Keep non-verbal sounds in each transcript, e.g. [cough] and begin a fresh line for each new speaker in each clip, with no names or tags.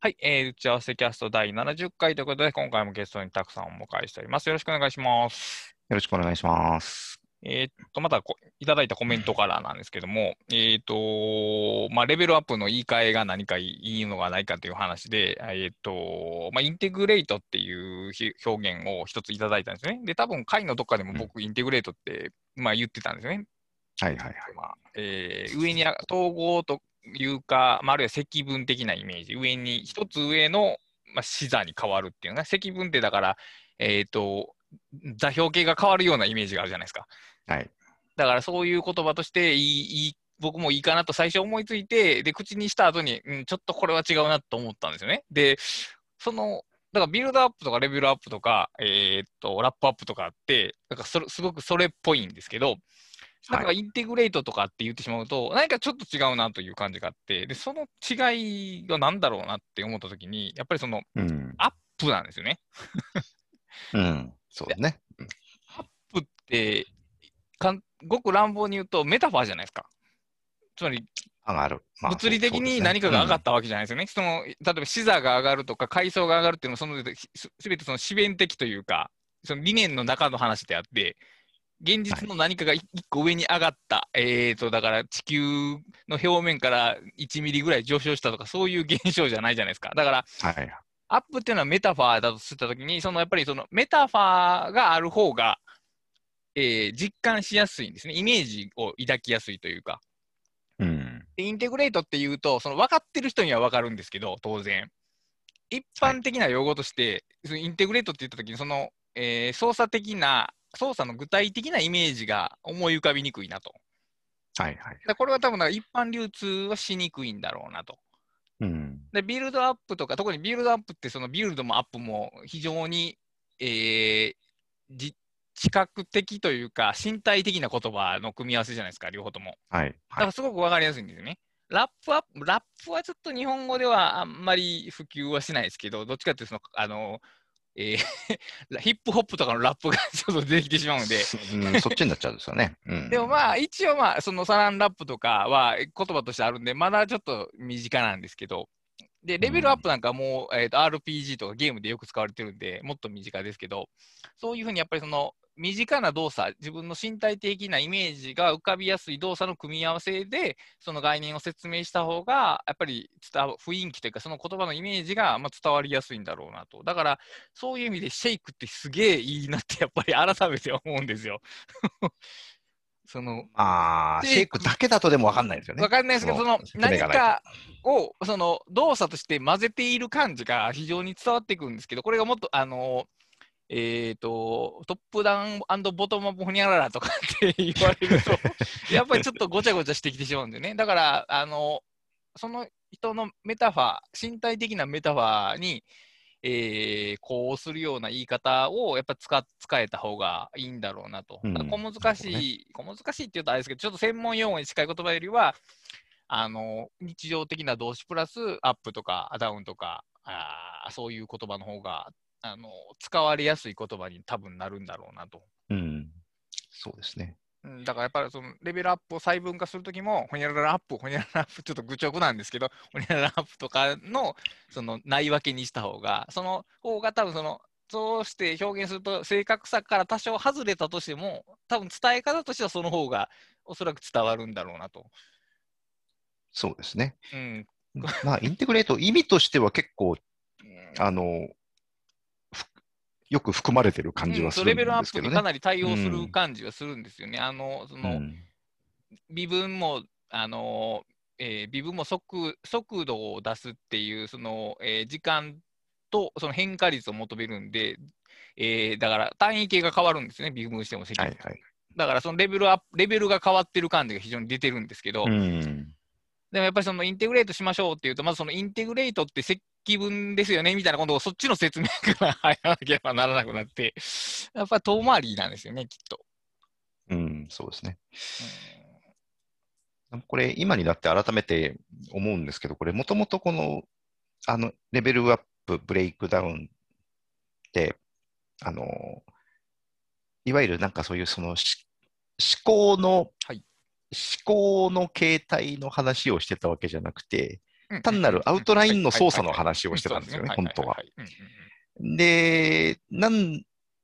はい、えー打ち合わせキャスト第70回ということで、今回もゲストにたくさんお迎えしております。よろしくお願いします。
よろしくお願いします。
えーっと、またこいただいたコメントからなんですけども、えーっと、まあ、レベルアップの言い換えが何かいいのがないかという話で、えーっと、まあ、インテグレートっていうひ表現を一ついただいたんですね。で、多分回のどっかでも僕、インテグレートって、まあ、言ってたんですよね。
はいはいはい。
まあえー上にあ統合というか、まあ、あるいは積分的なイメージ、上に一つ上の、まあ、視座に変わるっていうね、積分ってだから、えっ、と、座標系が変わるようなイメージがあるじゃないですか。
はい。
だからそういう言葉としていいいい僕もいいかなと最初思いついて、で、口にした後に、うん、ちょっとこれは違うなと思ったんですよね。で、その、だからビルドアップとかレベルアップとか、えーっと、ラップアップとかって、なんかそれすごくそれっぽいんですけど、なんかインテグレートとかって言ってしまうと、何かちょっと違うなという感じがあって、で、その違いが何だろうなって思ったときに、やっぱりその
うん。
アップなんですよね。
うん。そうだね。
アップってかん、ごく乱暴に言うとメタファーじゃないですか。つまり、
上がる。まあ
物理的に何かが上がったわけじゃないですよね。その例えば視座が上がるとか階層が上がるっていうのはそのすすべてその自然的というか、その理念の中の話であって、現実の何かが一個上に上がった、えーと、だから地球の表面から1ミリぐらい上昇したとか、そういう現象じゃないじゃないですか。だから。
はい。
アップっていうのはメタファーだとしたときに、そのやっぱりそのメタファーがある方が、えー実感しやすいんですね。イメージを抱きやすいというか。
うん。
でインテグレートっていうと、その分かってる人には分かるんですけど、当然。一般的な用語として、そのインテグレートって言ったときに、その、えー操作的な、操作の具体的なイメージが思い浮かびにくいなと。
はいはい。
これは多分一般流通はしにくいんだろうなと。
うん。
で、ビルドアップとか、特にビルドアップって、そのビルドもアップも非常に、えーじ視覚的というか、身体的な言葉の組み合わせじゃないですか、両方とも。
はい。
だか
はい。
らすごくわかりやすいんですよね。ラップアップ、ラップはちょっと日本語ではあんまり普及はしないですけど、どっちかっていうとその、あの、えー [laughs] ヒップホップとかのラップが [laughs] ちょっと出てきてしまうんで、
うん、そっちになっちゃうんですよね。うん。
でもまあ、一応まあ、そのサランラップとかは言葉としてあるんで、まだちょっと身近なんですけど、で、レベルアップなんかもう、えーと RPG とかゲームでよく使われてるんで、もっと身近ですけど、そういうふうにやっぱりその、身近な動作、自分の身体的なイメージが浮かびやすい動作の組み合わせで、その概念を説明した方が、やっぱり伝わ雰囲気というか、その言葉のイメージがまあ伝わりやすいんだろうなと。だから、そういう意味でシェイクってすげえいいなって、[laughs] やっぱり改めて思うんですよ。[laughs] その
まあ、
で
シェイクだけだとでもわかんないですよね。
わかんないですけど、その何かをその動作として混ぜている感じが非常に伝わってくるんですけど、これがもっと、あの、えっ、と、トップダウンボトムアップホニャララとかって言われると、[laughs] やっぱりちょっとごちゃごちゃしてきてしまうんでね。だから、あの、その人のメタファー、身体的なメタファーに、えーこうするような言い方をやっぱ使使えた方がいいんだろうなと。
うん
小難しい、小難しいって言うとあれですけど、ちょっと専門用語に近い言葉よりは、あの日常的な動詞プラスアップとかダウンとか、あーそういう言葉の方があの使われやすい言葉に多分なるんだろうなと。
うん。そうですね。
うんだからやっぱりそのレベルアップを細分化するときも、ほにゃららアップ、ほにゃららアップ、ちょっと愚直なんですけど、ほにゃららアップとかのその内訳にした方が、その方が多分その、そうして表現すると正確さから多少外れたとしても、多分伝え方としてはその方がおそらく伝わるんだろうなと。
そうですね。
うん。[laughs]
まあ、インテグレート、意味としては結構、あの、ふよく含まれてる感じはするん
うんそうレベルア
ですけどね。
ップにかなり対応する
うん
感じはするんですよね。あの、その、
うん
微分も、あのえー微分も速速度を出すっていう、その、えー時間とその変化率を求めるんで、えーだから単位系が変わるんですね、微分しても積分。
はいはい。
だからそのレベルアップ、レベルが変わってる感じが非常に出てるんですけど、
うん。
でもやっぱりそのインテグレートしましょうっていうと、まずそのインテグレートって積分ですよねみたいなことをそっちの説明から入らなければならなくなって、やっぱり遠回りなんですよね、きっと。
うん、そうですね。これ、今になって改めて思うんですけど、これ、もともとこの、あの、レベルアップ、ブレイクダウンって、あの、いわゆるなんかそういうそのし思考の、
はい
思考の形態の話をしてたわけじゃなくて、単なるアウトラインの操作の話をしてたんですよね、本当は。で、なん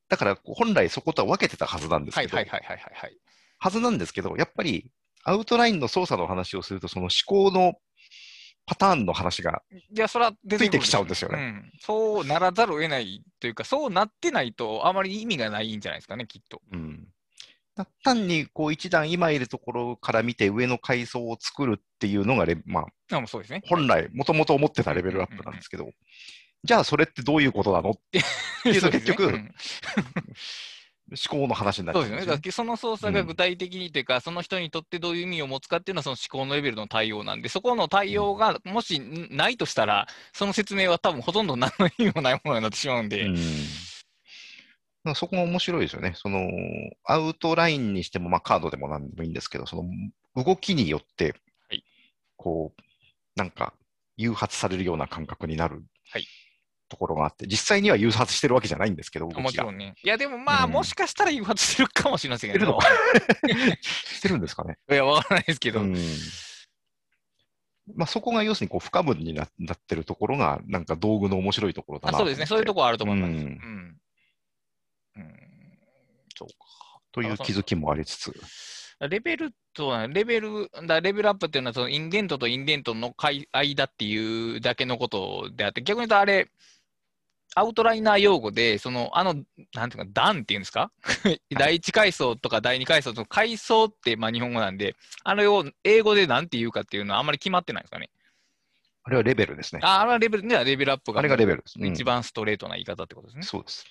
だから本来そことは分けてたはずなんですけど、はずなんですけど、やっぱりアウトラインの操作の話をすると、その思考のパターンの話がついてきちゃうんですよね、うん。
そうならざるを得ないというか、そうなってないとあまり意味がないんじゃないですかね、きっと。
うん単にこう一段今いるところから見て上の階層を作るっていうのがレ、まあ、
あそうですね、
本来、もともと思ってたレベルアップなんですけど、じゃあそれってどういうことなのって。[laughs] いうと結局、[laughs] 思考の話になっちゃ
うんですね。その操作が具体的にというか、うん、その人にとってどういう意味を持つかっていうのはその思考のレベルの対応なんで、そこの対応がもしないとしたら、その説明は多分ほとんど何の意味もないものになってしまうんで。うん
そこが面白いですよね。その、アウトラインにしても、まあ、カードでもなんでもいいんですけど、その、動きによって、はい、こう、なんか、誘発されるような感覚になる、はい、ところがあって、実際には誘発してるわけじゃないんですけど、
もちろんね。いや、でもまあ、うん、もしかしたら誘発してるかもしれませんけど。
してる [laughs] んですかね。
いや、わからないですけど。うん
まあ、そこが要するにこう不可分になってるところが、なんか道具の面白いところだな
そうですね、そういうところあると思います。うん、うん
うん、そうか。という気づきもありつつ。
レベルとは、レベル、だレベルアップっていうのは、そのインデントとインデントの間っていうだけのことであって、逆に言うとあれ、アウトライナー用語で、その、あの、なんていうか、段っていうんですか？[laughs] 第一階層とか第二階層の階層って、まあ日本語なんで、あれを英語でなんて言うかっていうのはあんまり決まってないですかね。
あれはレベルですね。
ああれはレベル、ではレベルアップが。
あれがレベルです、
ね、一番ストレートな言い方ってことですね。
そうです。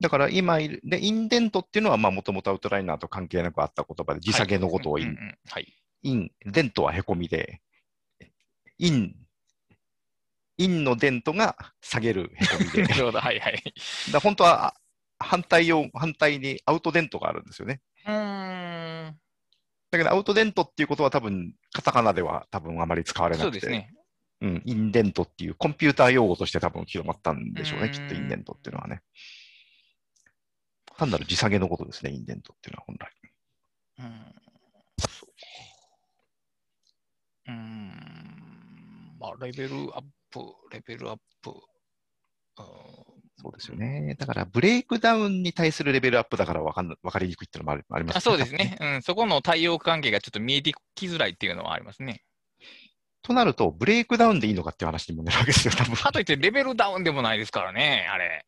だから今いる、で、インデントっていうのは、まあ、もともとアウトライナーと関係なくあった言葉で、字下げのことをイン。はい。イン、デントはへこみで、イン、インのデントが下げるへこみで。[laughs]
なるほど、はいはい。
だ本当は反対を、反対にアウトデントがあるんですよね。
うん。
だけど、アウトデントっていうことは多分、カタカナでは多分あまり使われなくて。そうですね。うん、インデントっていうコンピューター用語として多分広まったんでしょうね、きっとインデントっていうのはね。単なる字下げのことですね、インデントっていうのは本来。うん。
うん。まあ、レベルアップ、レベルアップ。
そうですよね。だから、ブレイクダウンに対するレベルアップだから分かん分かりにくいっていうのもありますね。あ
そうですね、うん。そこの対応関係がちょっと見えてきづらいっていうのはありますね。
となると、ブレイクダウンでいいのかっていう話にもなるわけですよ、多分。
かといって、レベルダウンでもないですからね、あれ。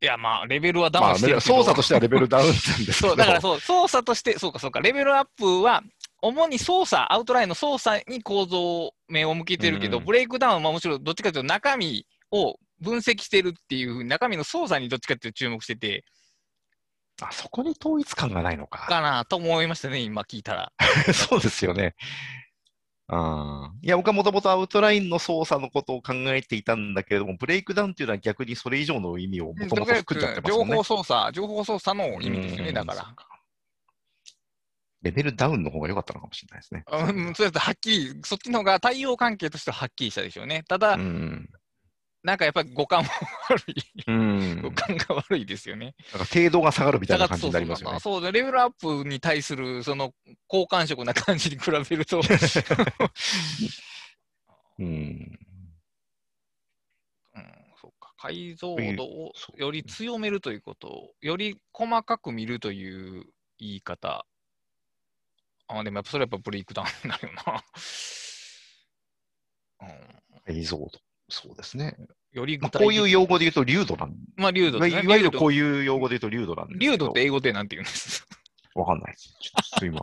いや、まあ、レベルはダウンしてる
まあ、操作としてはレベルダウンなんです
そう、だからそう、操作として、そうかそうか、レベルアップは、主に操作、アウトラインの操作に構造目を向けてるけど、うん、ブレイクダウンはむしろどっちかというと中身を分析してるっていうふうに、中身の操作にどっちかっていうと注目してて、
あそこに統一感がないのか。
かなと思いましたね、今聞いたら。[laughs]
そうですよね。あいや、僕はもともとアウトラインの操作のことを考えていたんだけれども、ブレイクダウンっていうのは逆にそれ以上の意味をもともと含んじゃってます
ね。情報操作、情報操作の意味ですね、だから。
レベルダウンの方が良かったのかもしれないですね。
うん、そうやってはっきり、そっちの方が対応関係としてははっきりしたでしょうね。ただ、うん、なんかやっぱり五感も悪い。うん、五感が悪いですよね。
なんか程度が下がるみたいな感じになりますよね。
そうレベルアップに対するその好感触な感じに比べると [laughs] うん。うん、そうか。解像度をより強めるということを、より細かく見るという言い方。あ、でもやっぱそれはやっぱブレイクダウンになるよな。
うん、解像度。そうですね。
より
まあ、こういう用語で言うと、流度なん。
まあ、流度、
ね、いわゆるこういう用語で言うと、流度なんです
流度って英語でなんて言うんです
わかんないです。ちょっと今、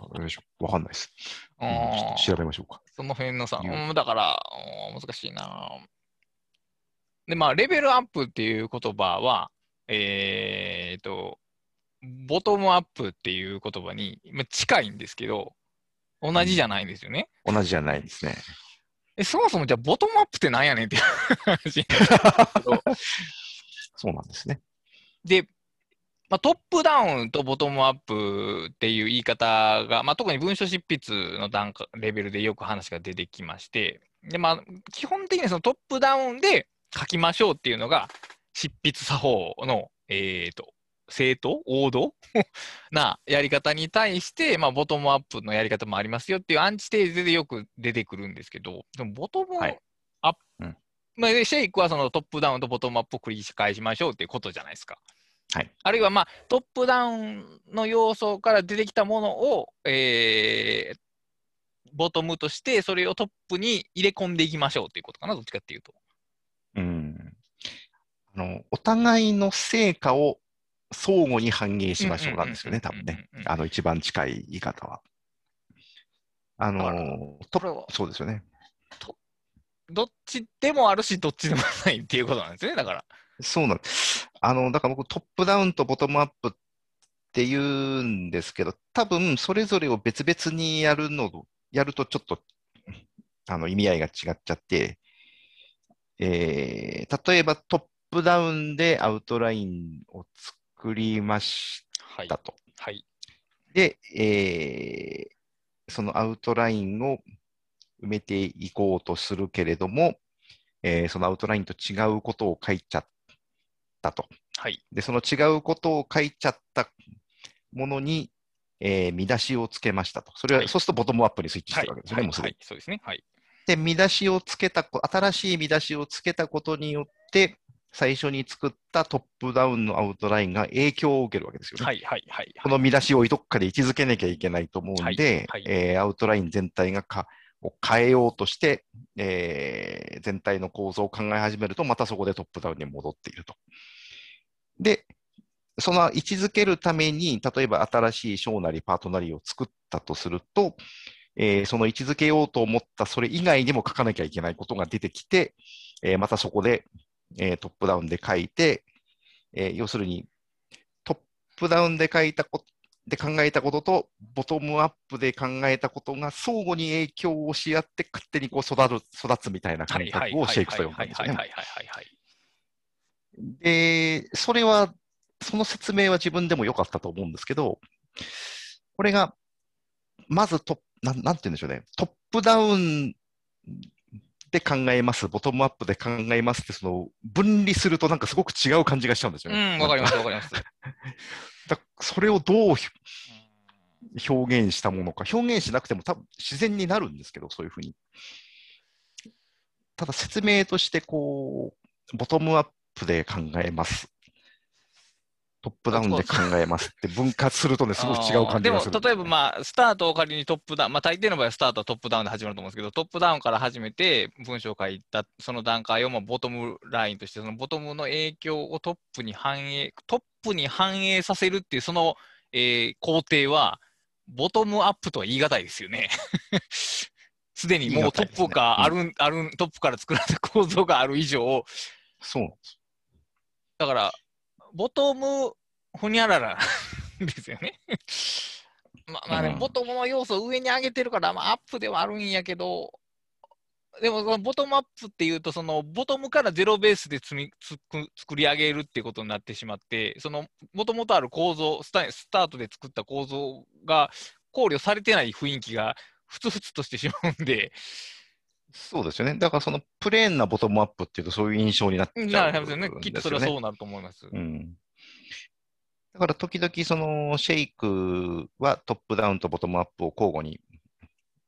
わかんないです。うん、調べましょうか。
その辺のさ、うん、だから、難しいな。で、まあ、レベルアップっていう言葉は、えー、と、ボトムアップっていう言葉に近いんですけど、同じじゃないんですよね。
同じじゃないですね。
え、そもそもじゃあ、ボトムアップってなんやねんっていう話 [laughs]
そうなんですね。
で、まあ、トップダウンとボトムアップっていう言い方が、まあ、特に文書執筆の段階レベルでよく話が出てきまして、でまあ、基本的にそのトップダウンで書きましょうっていうのが、執筆作法の、えーと、正当？王道？[laughs] なやり方に対して、まあ、ボトムアップのやり方もありますよっていうアンチテーゼでよく出てくるんですけど、でもボトムアップ、
はいうん
まあ、でシェイクはそのトップダウンとボトムアップを繰り返しましょうっていうことじゃないですか。
はい
あるいは、まあ、トップダウンの要素から出てきたものを、えーボトムとして、それをトップに入れ込んでいきましょうっていうことかな、どっちかっていうと。
うん。あの、お互いの成果を相互に反映しましょうなんですよね、多分ね。あの、一番近い言い方は。あの、ト
これは
そうですよね。
どっちでもあるし、どっちでもないっていうことなんですよね、だから。
そうなんです。あの、だから僕、トップダウンとボトムアップって言うんですけど、多分、それぞれを別々にやるの、やるとちょっと、あの、意味合いが違っちゃって、えー例えばトップダウンでアウトラインを作りまし
はい
た。と。
はい。
で、えーそのアウトラインを埋めていこうとするけれども、えーそのアウトラインと違うことを書いちゃったと。
はい。
で、その違うことを書いちゃったものに、えー見出しをつけましたと。それは、
はい
そうするとボトムアップにスイッチし
はい
てるわけですよね、
はい
もうすでに
はい。そうですね。はい。
で、見出しをつけたこ、新しい見出しをつけたことによって、最初に作ったトップダウンのアウトラインが影響を受けるわけですよね。
はい。はい。はい。
この見出しをどっかで位置づけなきゃいけないと思うんで、
はいはい
えーアウトライン全体がかを変えようとして、えー全体の構造を考え始めると、またそこでトップダウンに戻っていると。で、その位置づけるために、例えば新しい章なりパートなりを作ったとすると、えーその位置づけようと思ったそれ以外にも書かなきゃいけないことが出てきて、えーまたそこで、えートップダウンで書いて、えー要するにトップダウンで書いたことで考えたことと、ボトムアップで考えたことが相互に影響をし合って、勝手にこう育る育つみたいな
は
感。覚をシェイクと呼んだ。んですよね。で、それは、その説明は自分でも良かったと思うんですけど、これが、まずトップ、なんなんて言うんでしょうね、トップダウンで考えます、ボトムアップで考えますって、その分離するとなんかすごく違う感じがしちゃうんですよ
う
ね。
ん、わかります。
す。
わかります。[laughs]
だそれをどうひ表現したものか、表現しなくても多分自然になるんですけど、そういうふうに。ただ説明として、こう、ボトムアップで考えます。トップダウンで考えますって分割するとね、すごく違う感じがする。
でも、例えば、まあ、スタートを仮にトップダウン、まあ、大抵の場合はスタートはトップダウンで始まると思うんですけど、トップダウンから始めて文章を書いた、その段階をまあボトムラインとして、そのボトムの影響をトップに反映、トップに反映させるっていう、その、えー工程は、ボトムアップとは言い難いですよね。[laughs] すでにもうトップがある、ある、トップから作られた構造がある以上、
そうなんです。
だから、ボトムほにゃらら [laughs] ですよね。ままあね、
うん
ボトムの要素を上に上げてるから、まあ、アップではあるんやけど、でも、そのボトムアップっていうと、そのボトムからゼロベースで積みつく作り上げるっていうことになってしまって、そのもともとある構造スタ、スタートで作った構造が考慮されてない雰囲気がふつふつとしてしまうんで、
そうですよね。だからそのプレーンなボトムアップっていうとそういう印象になっちゃうんです
な
よ
るほどね、きっとそれはそうなると思います。
うん。だから時々そのシェイクはトップダウンとボトムアップを交互に、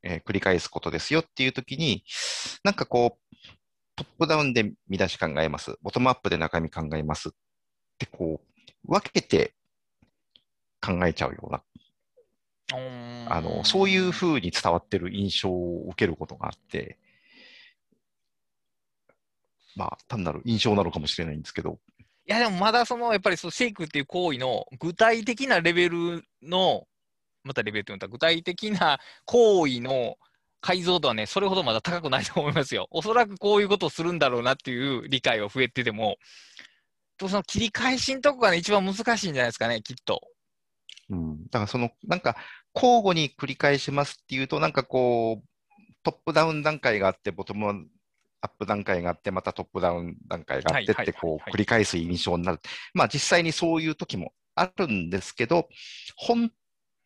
えー繰り返すことですよっていう時に、なんかこう、トップダウンで見出し考えます。ボトムアップで中身考えますってこう、分けて考えちゃうような、あの、そういうふうに伝わってる印象を受けることがあって、まあ、単なる印象なのかもしれないんですけど、
いや、でもまだその、やっぱりそのシェイクっていう行為の具体的なレベルの、またレベルって言ったら具体的な行為の解像度はね、それほどまだ高くないと思いますよ。[laughs] おそらくこういうことをするんだろうなっていう理解は増えてても、とその切り返しのとこがね、一番難しいんじゃないですかね、きっと。
うん、だからその、なんか、交互に繰り返しますっていうと、なんかこう、トップダウン段階があって、ボトムアップ段階があって、またトップダウン段階があってって、こう、
はい
繰り返す印象になる。まあ、実際にそういう時もあるんですけど、本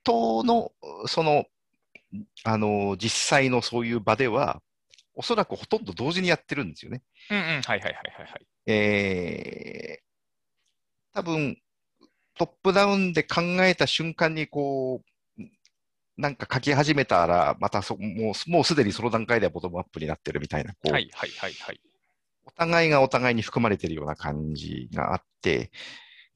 当の、その、あの、実際のそういう場では、おそらくほとんど同時にやってるんですよね。
うんうん、はいはいはいはいはい。
えー、多分、トップダウンで考えた瞬間にこう、なんか書き始めたら、またそもうもうすでにその段階ではボトムアップになってるみたいな、こう、
はいはいはいはい。
お互いがお互いに含まれてるような感じがあって、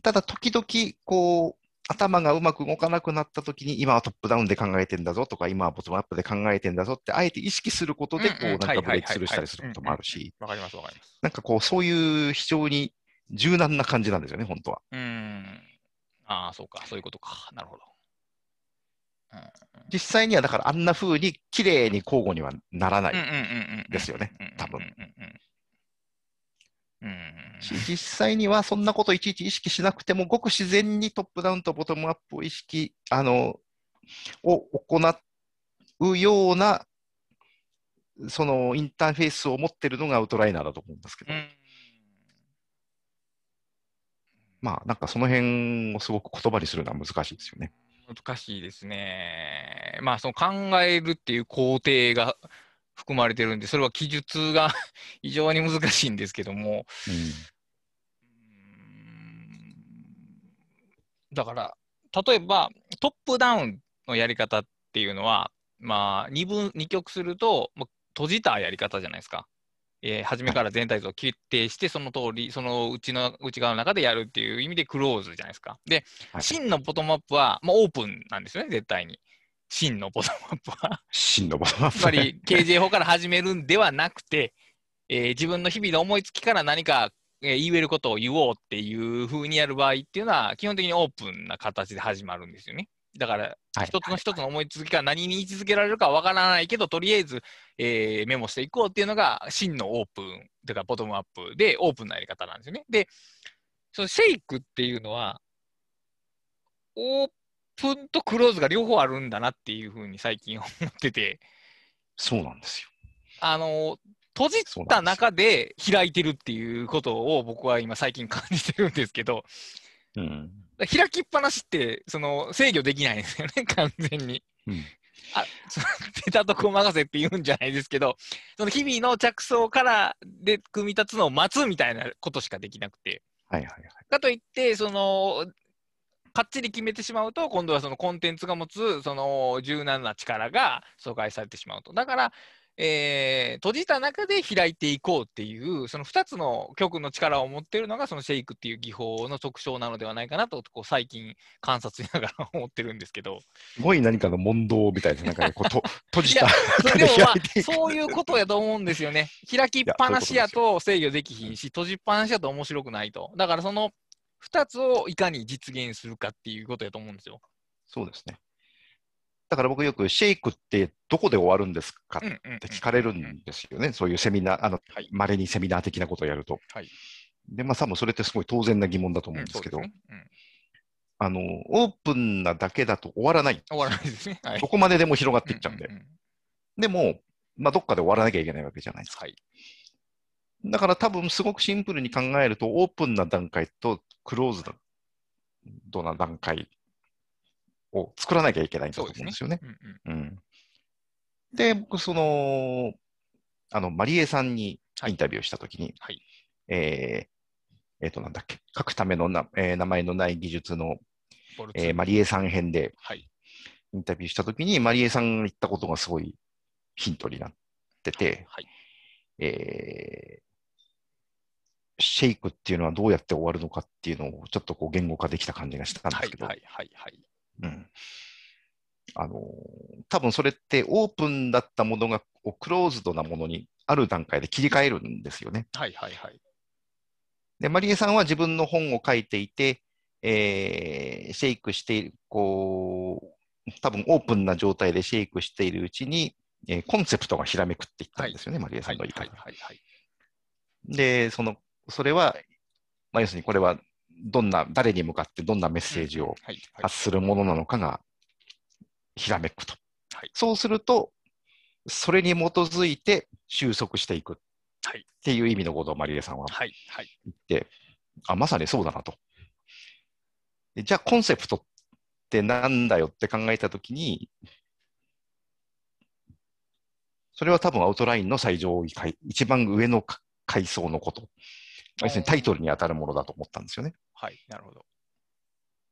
ただ時々、こう、頭がうまく動かなくなった時に、今はトップダウンで考えてんだぞとか、今はボトムアップで考えてんだぞって、あえて意識することで、こう、なんかブレイクスルーしたりすることもあるし、
わかりますわかります。
なんかこう、そういう非常に柔軟な感じなんですよね、本当は。
うーん。ああ、そうか、そういうことか。なるほど。うん
実際にはだからあんな風に綺麗に交互にはならない。ですよね。多分実際にはそんなこといちいち意識しなくても、ごく自然にトップダウンとボトムアップを意識、あの、を行うような、そのインターフェースを持ってるのがアウトライナーだと思うんですけど、
うん
まあなんかその辺をすごく言葉にするのは難しいですよね。
難しいですね。まあ、その考えるっていう工程が [laughs] 含まれてるんで、それは記述が [laughs] 非常に難しいんですけども、
うん
だから、例えばトップダウンのやり方っていうのは、まあ、二分、二極すると、まあ閉じたやり方じゃないですか。えー初めから全体像を決定して、その通り、その内の内側の中でやるっていう意味でクローズじゃないですか。で、
はい
真のボトムアップは、まあ、オープンなんですよね、絶対に。真のボトムアップは。
真のボトムアップ
つまり、KJ 法から始めるんではなくて、えー自分の日々の思いつきから何か、えー言えることを言おうっていう風にやる場合っていうのは、基本的にオープンな形で始まるんですよね。だから、
はい
一つの一つの思いつきが何に位置づけられるかわからないけど、とりあえず、えーメモしていこうっていうのが、真のオープン、というか、ボトムアップで、オープンなやり方なんですよね。で、そのシェイクっていうのは、オープンとクローズが両方あるんだなっていうふうに最近思ってて、
そうなんですよ。
あの、閉じた中で開いてるっていうことを僕は今最近感じてるんですけど、
うん。
開きっぱなしって、その制御できないんですよね、[laughs] 完全に。
うん
あ、その出たとこ任せって言うんじゃないですけど、その日々の着想からで組み立つのを待つみたいなことしかできなくて。
はいはいはい。
かといって、その、かっちり決めてしまうと、今度はそのコンテンツが持つ、その柔軟な力が阻害されてしまうと。だから、えー閉じた中で開いていこうっていう、その2つの極の力を持っているのが、そのシェイクっていう技法の特徴なのではないかなと、こう最近観察しながら思ってるんですけど。
すごい何かの問答みたいな、なんかね、こうと [laughs] 閉じたで
もま。あ、そういうことやと思うんですよね。開きっぱなしやと制御できひんし、閉じっぱなしやと面白くないと。だからその2つをいかに実現するかっていうことやと思うんですよ。
そうですね。だから僕よく、シェイクってどこで終わるんですかって聞かれるんですよね。そういうセミナー、あの
はい、
稀にセミナー的なことをやると。
はい
で、まあ多分それってすごい当然な疑問だと思うんですけど、
そうん
あの、オープンなだけだと終わらない。
終わらないですね。はい [laughs]
どこまででも広がっていっちゃうんで。
んんん
でも、まあどっかで終わらなきゃいけないわけじゃないですか。
はい。
だから多分すごくシンプルに考えると、オープンな段階とクローズドな段階を作らなきゃいけないんだと思うんですよね。
うんうん
うんで、僕、その、あの、マリエさんにインタビューしたときに、
はい
えーえーと、なんだっけ、書くためのな、えー名前のない技術の、えーマリエさん編で
はい。
インタビューしたときに、マリエさんが言ったことがすごいヒントになってて、
はい。
えーシェイクっていうのはどうやって終わるのかっていうのをちょっとこう言語化できた感じがしたんで
はい。
すけど、
はい。はい。はい。
うんあのー多分それってオープンだったものがクローズドなものにある段階で切り替えるんですよね。
はい。はい。はい。
で、マリエさんは自分の本を書いていて、えーシェイクしている、こう、多分オープンな状態でシェイクしているうちに、えーコンセプトがひらめくっていったんですよね、マリエさ
はい。はい。
んの言い方
はい。はい。
で、その、それは、まあ、要するにこれは、どんな、誰に向かってどんなメッセージを
はい。はい。
発するものなのかが、ひらめくと。
はい
そうすると、それに基づいて収束していくっ
はい。
ていう意味のことをマリエさんは
はい。はい。
言って、あ、まさにそうだなと。でじゃあ、コンセプトってなんだよって考えたときに、それは多分アウトラインの最上位階、一番上のか階層のこと。要するにタイトルに当たるものだと思ったんですよね。
はい。なるほど。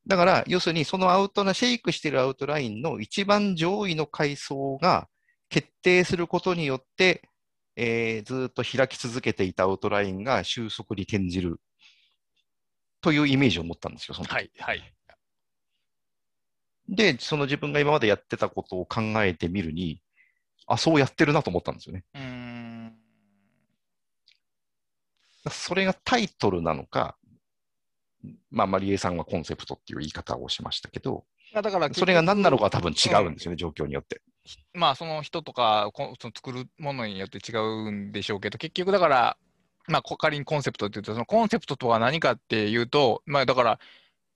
だから、要するにそのアウトラ、シェイクしてるアウトラインの一番上位の階層が決定することによって、えーずーっと開き続けていたアウトラインが収束に転じるというイメージを持ったんですよ、その時
はい、はい。
で、その自分が今までやってたことを考えてみるに、あ、そうやってるなと思ったんですよね。
うーん。
それがタイトルなのか、まあ、マリエさんはコンセプトっていう言い方をしましたけど、
だから
それが何なのかは多分違
う
うんですよね、状況によって。
まあその人とかこその作るものによって違うんでしょうけど、結局だから、まあこ仮にコンセプトって言うと、そのコンセプトとは何かっていうと、まあだから、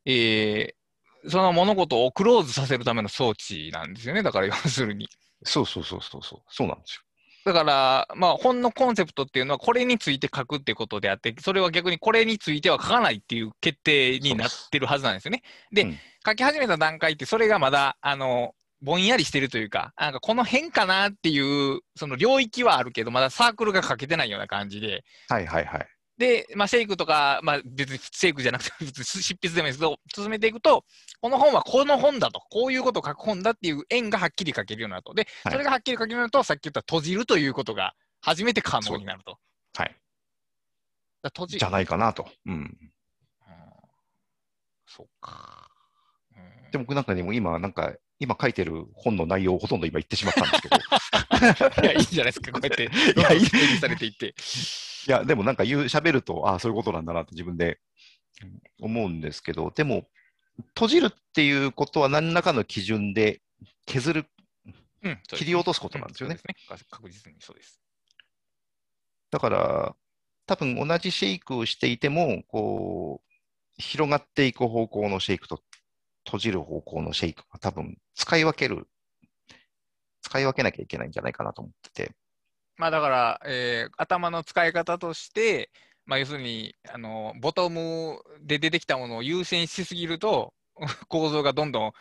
えーその物事をクローズさせるための装置なんですよね。だから要するに。
そうそうそうそうそう、そうなんですよ。
だから、まあ本のコンセプトっていうのはこれについて書くってことであって、それは逆にこれについては書かないっていう決定になってるはずなんですよね。で、
うん
書き始めた段階ってそれがまだ、あの、ぼんやりしてるというか、なんかこの辺かなっていう、その領域はあるけど、まだサークルが書けてないような感じで、
はいはいはい。
で、まあ、シェイクとか、まあ、別にシェイクじゃなくて、普 [laughs] 通執筆でもいいですけど、進めていくと、この本はこの本だと、こういうことを書く本だっていう円がはっきり書けるようになると。で、
はい
それがはっきり書けるようになると、さっき言った閉じるということが初めて可能になると。
はい。
だ閉じ
じゃないかなと。うん。
うんそうか。うん
で、僕なんかでも今、なんか、今書いてる本の内容をほとんど今言ってしまったんですけど、
いや、いいじゃないですか、こうやって、
いやいい
されていって。
いや、でもなんか言う、喋ると、ああ、そういうことなんだなって自分でうん思うんですけど、でも、閉じるっていうことは何らかの基準で削る、
うん、
切り落とすことなんですよね。
うんね。確実にそうです。
だから、多分同じシェイクをしていても、こう、広がっていく方向のシェイクと閉じる方向のシェイクが多分使い分ける、使い分けなきゃいけないんじゃないかなと思ってて、
まあだから、えー頭の使い方として、まあ要するに、あの、ボトムで出てきたものを優先しすぎると、[laughs] 構造がどんどん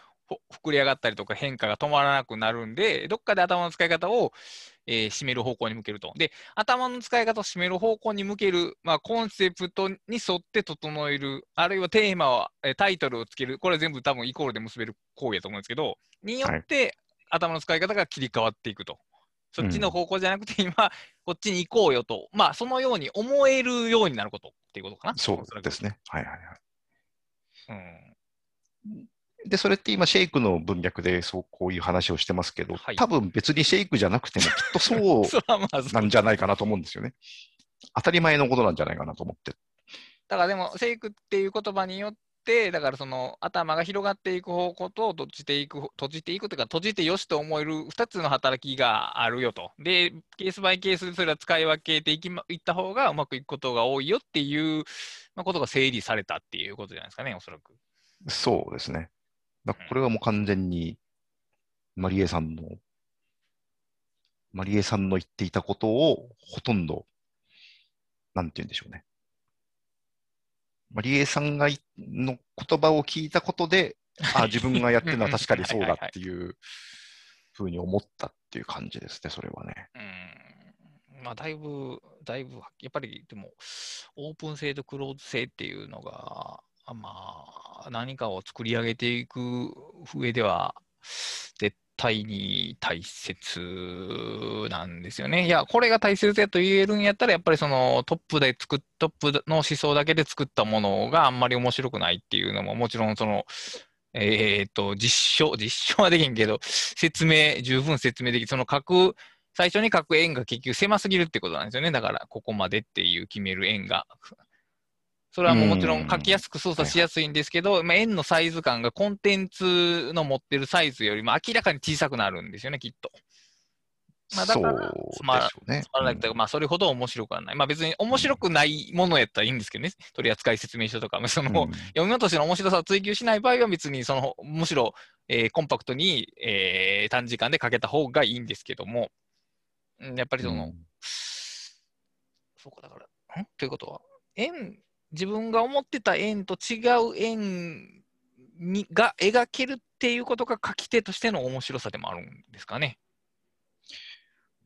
膨れ上がったりとか変化が止まらなくなるんで、どっかで頭の使い方を、えー締める方向に向けると。で、頭の使い方を締める方向に向ける、まあ、コンセプトに沿って整える、あるいはテーマは、タイトルをつける、これ全部多分イコールで結べる行為だと思うんですけど、によって頭の使い方が切り替わっていくと。そっちの方向じゃなくて、今、[laughs] こっちに行こうよと、まあ、そのように思えるようになることっていうことかな。
そうですね。はいはいはい。
うん。
で、それって今、シェイクの文脈でそうこういう話をしてますけど、
はい
多分別にシェイクじゃなくても、きっとそう [laughs] なんじゃないかなと思うんですよね。当たり前のことなんじゃないかなと思って。
だからでも、セイクっていう言葉によって、だからその頭が広がっていく方向と閉じていく、閉じていくというか、閉じてよしと思える2つの働きがあるよと。で、ケースバイケースでそれは使い分けていき、ま、いった方がうまくいくことが多いよっていう、まあ、ことが整理されたっていうことじゃないですかね、おそらく。
そうですね。だこれはもう完全に、マリエさんの、マリエさんの言っていたことをほとんど、なんて言うんでしょうね。マリエさんがいの言葉を聞いたことで、あ、自分がやってるのは確かにそうだっていうふうに思ったっていう感じですね、それはね。
うん。まあ、だいぶ、だいぶ、やっぱりでも、オープン性とクローズ性っていうのが、あまあ、何かを作り上げていく上では、絶対に大切なんですよね。いや、これが大切だと言えるんやったら、やっぱりそのトップで作っ、トップの思想だけで作ったものがあんまり面白くないっていうのも、もちろんその、えっと、実証、実証はできんけど、説明、十分説明でき、その書く、最初に書く円が結局狭すぎるってことなんですよね。だから、ここまでっていう決める円が。それはもうもちろん書きやすく操作しやすいんですけど、まあ、円のサイズ感がコンテンツの持ってるサイズよりも明らかに小さくなるんですよね、きっと。まあだからつまら
ょうね。
つまらないというかまあ、それほど面白くはない。まあ、別に面白くないものやったらいいんですけどね、取扱説明書とかも、その、
うん
読み物としての面白さを追求しない場合は別にそのむしろ、えーコンパクトに、えー短時間で書けた方がいいんですけども、うんやっぱりその、
うん。
そうかだから、ん？ということは、円、自分が思ってた円と違う円にが描けるっていうことが書き手としての面白さでもあるんですかね。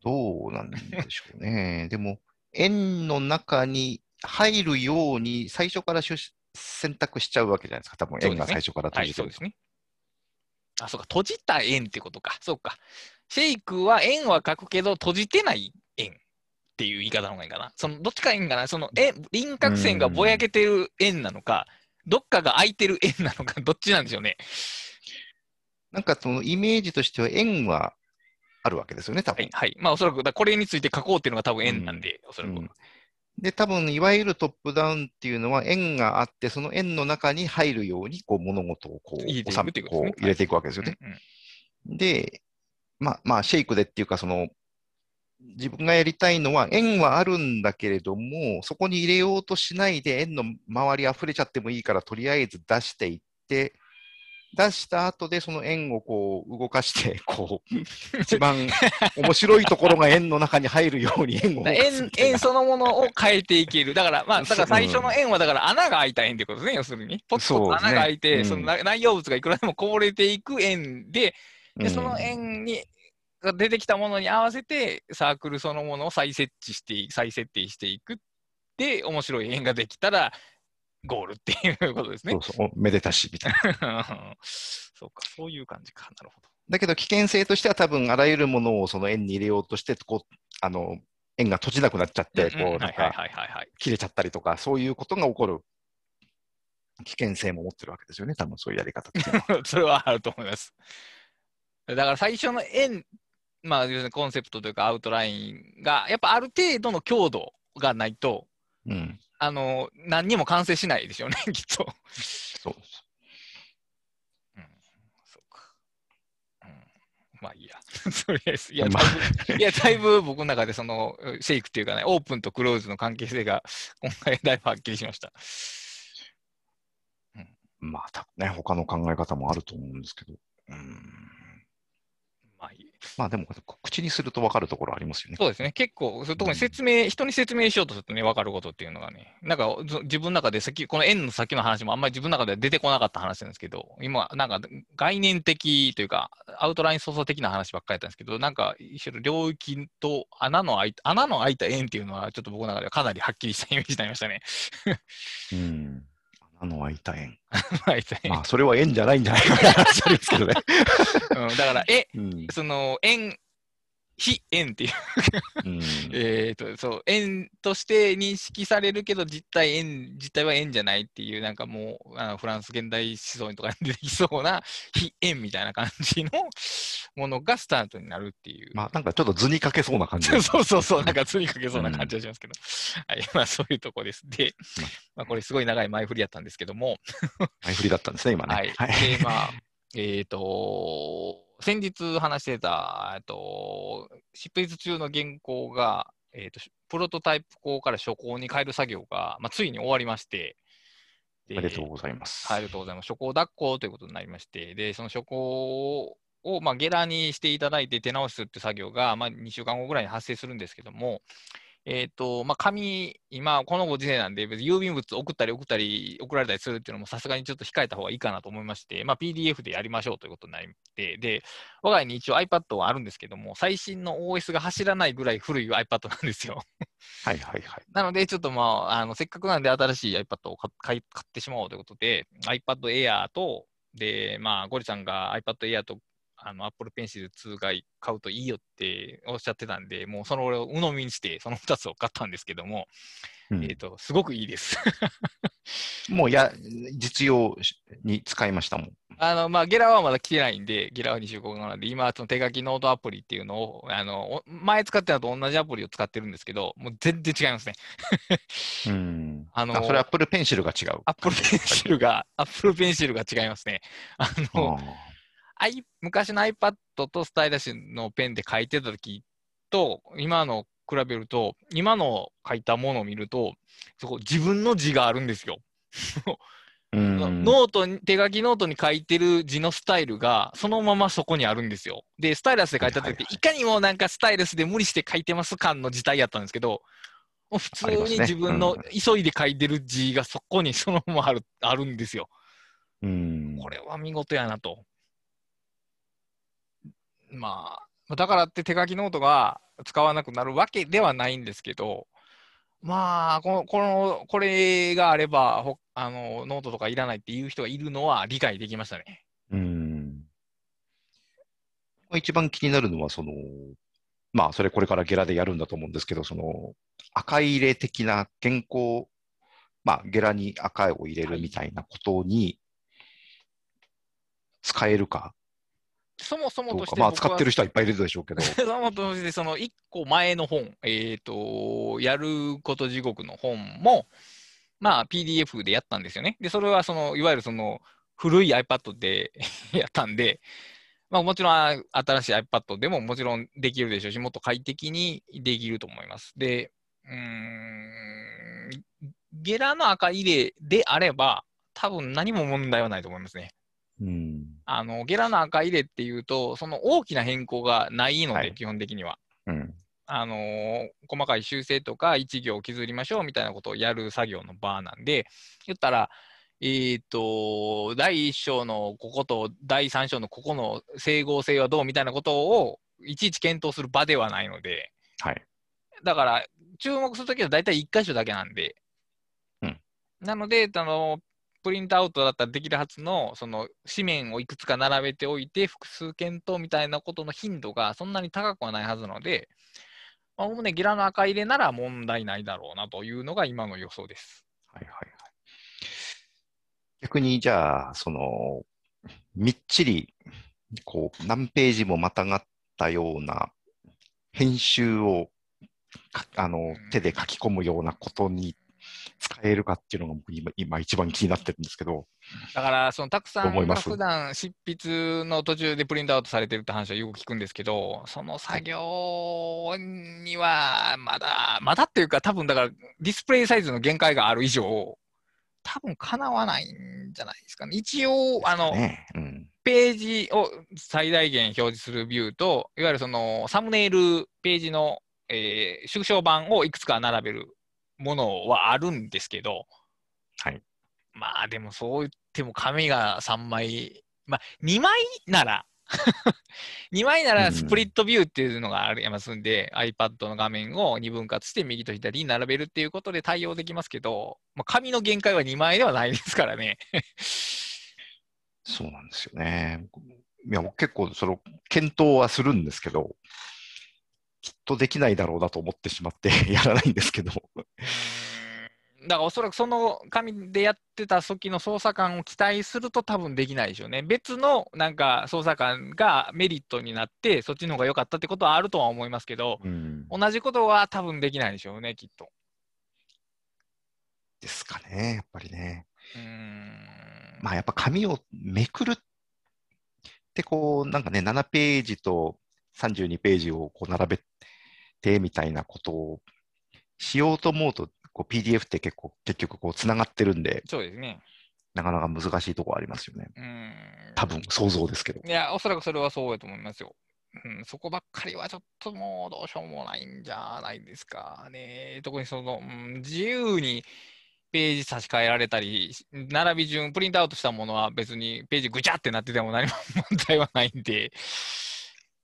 どうなんでしょうね。[laughs] でも、円の中に入るように、最初から選択しちゃうわけじゃないですか、多分円が最初から閉
はい、
じてる
そうですね。あ、そうか、閉じた円ってことか。そうか。シェイクは円は書くけど、閉じてない円っていう言い方の方がいいかな。そのどっちかいいんかな。その円輪郭線がぼやけてる円なのか、どっかが空いてる円なのか、[laughs] どっちなんでしょうね。
なんかそのイメージとしては円はあるわけですよね、多分
はい。。はい。まあ、おそらく、だこれについて書こうっていうのが多分円なんで、おそらく。
うんで、多分いわゆるトップダウンっていうのは円があって、その円の中に入るようにこう物事をこう
入れていく
収め
っていうことですね
こう入れていくわけですよね。
うんうん
で、まあ、まあ、シェイクでっていうか、その、自分がやりたいのは、円はあるんだけれども、そこに入れようとしないで、円の周り溢れちゃってもいいから、とりあえず出していって、出した後でその円をこう動かして、[laughs] こう、一番面白いところが円の中に入るように円を
円円そのものを変えていける。だから、まあ、だから最初の円は、だから穴が開いた円ってことですね、要するに。ポツポツ穴が開いて、
そねうん。
その内内容物がいくらでもこぼれていく円で、で、
うん。
その円に、が出てきたものに合わせて、サークルそのものを再設置してい、再設定していく。で、面白い円ができたら、ゴールっていうことですね
そう。そう、めでたし、みたいな。[laughs]
そうか、そういう感じか。なるほど。
だけど危険性としては多分あらゆるものをその円に入れようとして、こう、あの、円が閉じなくなっちゃって、こう、なんか。切れちゃったりとか、そういうことが起こる危険性も持ってるわけですよね、多分そういうやり方って。[laughs]
それはあると思います。だから最初の円、まあ、要するにコンセプトというかアウトラインが、やっぱある程度の強度がないと、
うん、
あの、何にも完成しないでしょうね、[laughs] きっと。
そうです。
うん、そうか。うん、まあいいや。[laughs] とりあえず、いや、
ま
だ
あ
いぶ、いや、だいぶ僕の中でその、シェイクっていうかね、オープンとクローズの関係性が、今回だいぶはっきりしました。
まあ、多分ね、他の考え方もあると思うんですけど。うん
まあ
でも、口にすると分かるところありますよね。
そうですね。結構、特に説明、人に説明しようとするとね、分かることっていうのがね、なんかず自分の中でさっき、この円の先の話もあんまり自分の中では出てこなかった話なんですけど、今、なんか概念的というか、アウトライン操作的な話ばっかりやったんですけど、なんか一緒の領域と穴の開いた、穴の開いた円っていうのは、ちょっと僕の中ではかなりはっきりしたイメージになりましたね。[laughs]
うん。穴の開いた円。[laughs]
開いた円。
まあ、それは円じゃないんじゃないかな話ありますけどね。[laughs]
うん、だから、え、
うん。
その、円、非円っていう
うん
えーと、そう、円として認識されるけど、実体円、実体は円じゃないっていう、なんかもう、あのフランス現代思想とかに出てきそうな、[laughs] 非円みたいな感じのものがスタートになるっていう。
まあ、なんかちょっと図にかけそうな感じ。[laughs]
そうそうそう、なんかつにかけそうな感じがしますけど。[laughs] はい、まあそういうとこです。で、まあこれすごい長い前振りやったんですけども、
前振りだったんですね、今ね。
はい。で、まあ、えっ、と、先日話してた、えっと、執筆中の原稿が、えっ、と、プロトタイプ稿から初稿に変える作業が、まあ、ついに終わりまして、
おめでとうございます。
はい、ありがとうございます。初稿脱稿ということになりまして、で、その初稿を、まあ、ゲラにしていただいて手直しするって作業が、まあ、2週間後ぐらいに発生するんですけども、えっ、と、まあ、紙、今、このご時世なんで、郵便物送ったり送ったり、送られたりするっていうのもさすがにちょっと控えた方がいいかなと思いまして、まあ、PDF でやりましょうということになって、で、我が家に一応 iPad はあるんですけども、最新の OS が走らないぐらい古い iPad なんですよ。
はいはいはい。[laughs]
なので、ちょっとまあ、あのせっかくなんで新しい iPad を買買い買ってしまおうということで、iPad Air と、で、まあ、ゴリさんが iPad Air とあの Apple Pencil 2が買うといいよっておっしゃってたんで、もうその俺を鵜呑みにして、その2つを買ったんですけども、
うん
えっ、と、すごくいいです。[laughs] [laughs]
もうや、実用に使いましたもん。
あの、まあ、ゲラはまだ来てないんで、ゲラは2週間後なんで、今、その手書きノートアプリっていうのを、あの、お前使ってたのと同じアプリを使ってるんですけど、もう全然違いますね。
うん。[laughs]
あの
あ、それ Apple Pencil が違う。
Apple Pencil が、Apple Pencil が違いますね。あの、
あ
I 昔の iPad とスタイラシのペンで書いてた時と、今の比べると、今の書いたものを見ると、そこ自分の字があるんですよ。ノートに、手書きノートに書いてる字のスタイルが、そのままそこにあるんですよ。で、スタイラスで書いた時って、
はい
かにもなんかスタイラスで無理して書いてます感の字体やったんですけど、普通に自分の
うん
急いで書いてる字がそこにそのままあるあるんですよ。
うん。
これは見事やなと。まあ、だからって手書きノートが使わなくなるわけではないんですけど、まあ、この、この、これがあれば、ほあの、ノートとかいらないっていう人がいるのは理解できましたね。
うん。一番気になるのは、その、まあ、それこれからゲラでやるんだと思うんですけど、その、赤入れ的な原稿、まあ、ゲラに赤を入れるみたいなことに使えるか
そもそもとして僕は
使ってる人はいっぱいいるでしょうけど。[laughs]
そもとして、その1個前の本、えっ、と、やること地獄の本も、まあ、PDF でやったんですよね。で、それは、その、いわゆるその、古い iPad で [laughs] やったんで、まあ、もちろん、あ新しい iPad でももちろんできるでしょうし、もっと快適にできると思います。で、うーん、ゲラの赤入れであれば、多分何も問題はないと思いますね。
うん。
あの、ゲラの赤入れっていうと、その大きな変更がないので、
はい
基本的には。
うん。
あのー細かい修正とか一行を削りましょうみたいなことをやる作業の場なんで、言ったら、えっ、と、第1章のここと第3章のここの整合性はどうみたいなことをいちいち検討する場ではないので、
はい。
だから、注目するときは大体1箇所だけなんで、
うん
なので、あの、プリントアウトだったらできるはずの、その紙面をいくつか並べておいて、複数検討みたいなことの頻度がそんなに高くはないはずなので、まあ、おおむねゲラの赤入れなら問題ないだろうなというのが今の予想です。
はいはいはい。逆に、じゃあ、その、みっちり、こう、何ページもまたがったような編集をかあの手で書き込むようなことに使えるかっていうのが僕今、今一番気になってるんですけど、
だから、そのたくさん普段執筆の途中でプリントアウトされてるって話はよく聞くんですけど、その作業にはまだ、まだっていうか、多分だからディスプレイサイズの限界がある以上、多分かなわないんじゃないですかね。一応、あの、
ね。うん。
ページを最大限表示するビューと、いわゆるそのサムネイルページの、えー縮小版をいくつか並べるものはあるんですけど、
はい。
まあでもそう言っても紙が3枚、まあ2枚なら、[laughs] 2枚ならスプリットビューっていうのがありますんで、iPad の画面を2分割して右と左に並べるっていうことで対応できますけど、まあ、紙の限界は2枚ではないですからね。
そうなんですよね。いや、僕結構、その、検討はするんですけど、きっとできないだろうなと思ってしまって [laughs] やらないんですけど。
だからおそらくその紙でやってた時の操作感を期待すると多分できないでしょうね。別のなんか操作感がメリットになってそっちの方が良かったってことはあるとは思いますけど、
うん。
同じことは多分できないでしょうね、きっと。
ですかね、やっぱりね。
うーん。
まあやっぱ紙をめくるってこう、なんかね、7ページと32ページをこう並べてみたいなことをしようと思うと、こう PDF って結構、結局こう繋がってるんで、
そうですね。
なかなか難しいところありますよね。
うーん。
多分、想像ですけど。
いや、おそらくそれはそうやと思いますよ。うん、そこばっかりはちょっともうどうしようもないんじゃないですかね。特にその、うん、自由にページ差し替えられたり、並び順、プリントアウトしたものは別にページぐちゃってなってても何も問題はないんで、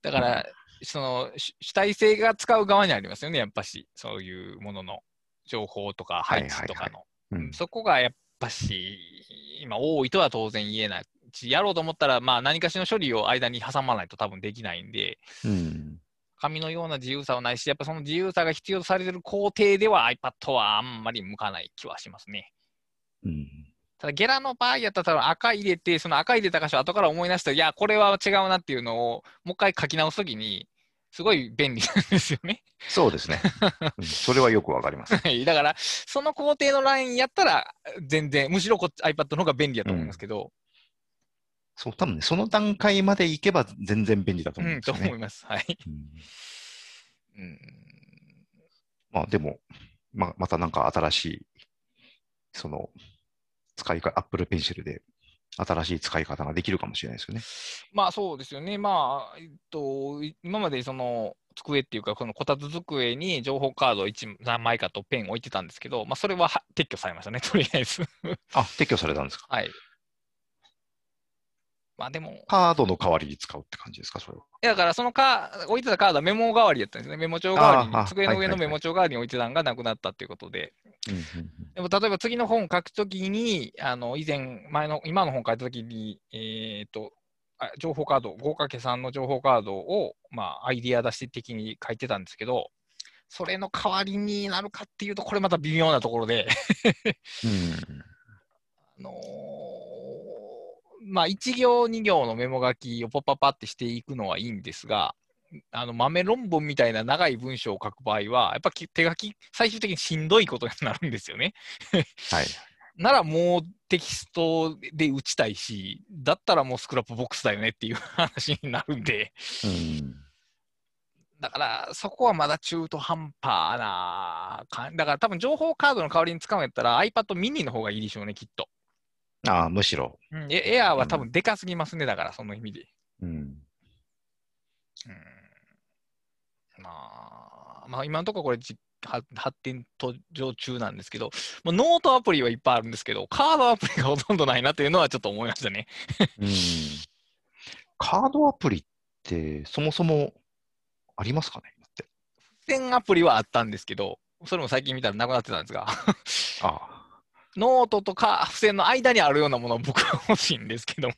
だから、その主主体性が使う側にありますよね、やっぱし、そういうものの情報とか配置とかの。
うん。
そこがやっぱし、今多いとは当然言えないし、やろうと思ったら、まあ何かしらの処理を間に挟まないと多分できないんで、
うん。
紙のような自由さはないし、やっぱその自由さが必要とされている工程では iPad はあんまり向かない気はしますね。
うん。
ただ、ゲラの場合やったら多分赤入れて、その赤入れた箇所後から思い出したら、いや、これは違うなっていうのをもう一回書き直すときに、すごい便利なんですよね。
そうですね。うんそれはよくわかります。[laughs]
はいだから、その工程のラインやったら、全然、むしろこっち iPad の方が便利だと思いますけど、
そう、多分ね、その段階までいけば全然便利だと
うん、
思うんですよね。
と思います。はい。
うん
うん、
まあでも、ままたなんか新しい、その、使いか、Apple Pencil で新しい使い方ができるかもしれないですよね。
まあそうですよね。まあ、えっと、い今までその机っていうか、このこたつ机に情報カード1何枚かとペン置いてたんですけど、まあそれはは撤去されましたね、とりあえず。
あ、撤去されたんですか？
はい。まあでも、い
カードの代わりに使うって感じですか、それは。
やだからそのカー置いてたカードはメモ代わりやったんですね。メモ帳代わりに机の上のメモ帳代わりに置いてたのがなくなったっていうことで、でも例えば次の本書くときに、あの以前、前の、今の本書いたときに、えっ、と、あ情報カード、5×3 の情報カードを、まあ、アイディア出し的に書いてたんですけど、それの代わりになるかっていうと、これまた微妙なところで、
うん [laughs]
あのーまあ、1行、2行のメモ書きをパッパってしていくのはいいんですが、あの豆論文みたいな長い文章を書く場合は、やっぱき手書き、最終的にしんどいことになるんですよね。
はい。[laughs]
ならもうテキストで打ちたいし、だったらもう Scrapbox だよねっていう話になるんで、
うん
だからそこはまだ中途半端な感だから多分情報カードの代わりに使うんやったら iPad mini の方がいいでしょうね、きっと。
ああ、むしろ。
うん、エエアーは多分でかすぎますね、だからその意味で。
うん
うんまあ、まあ、今のところこれじは発展途上中なんですけど、まあ、ノートアプリはいっぱいあるんですけど、カードアプリがほとんどないなっていうのはちょっと思いましたね。
うんカードアプリってそもそもありますかねだって？
付箋アプリはあったんですけど、それも最近見たらなくなってたんですが、
ああ。
ノートとか付箋の間にあるようなものを僕は欲しいんですけども、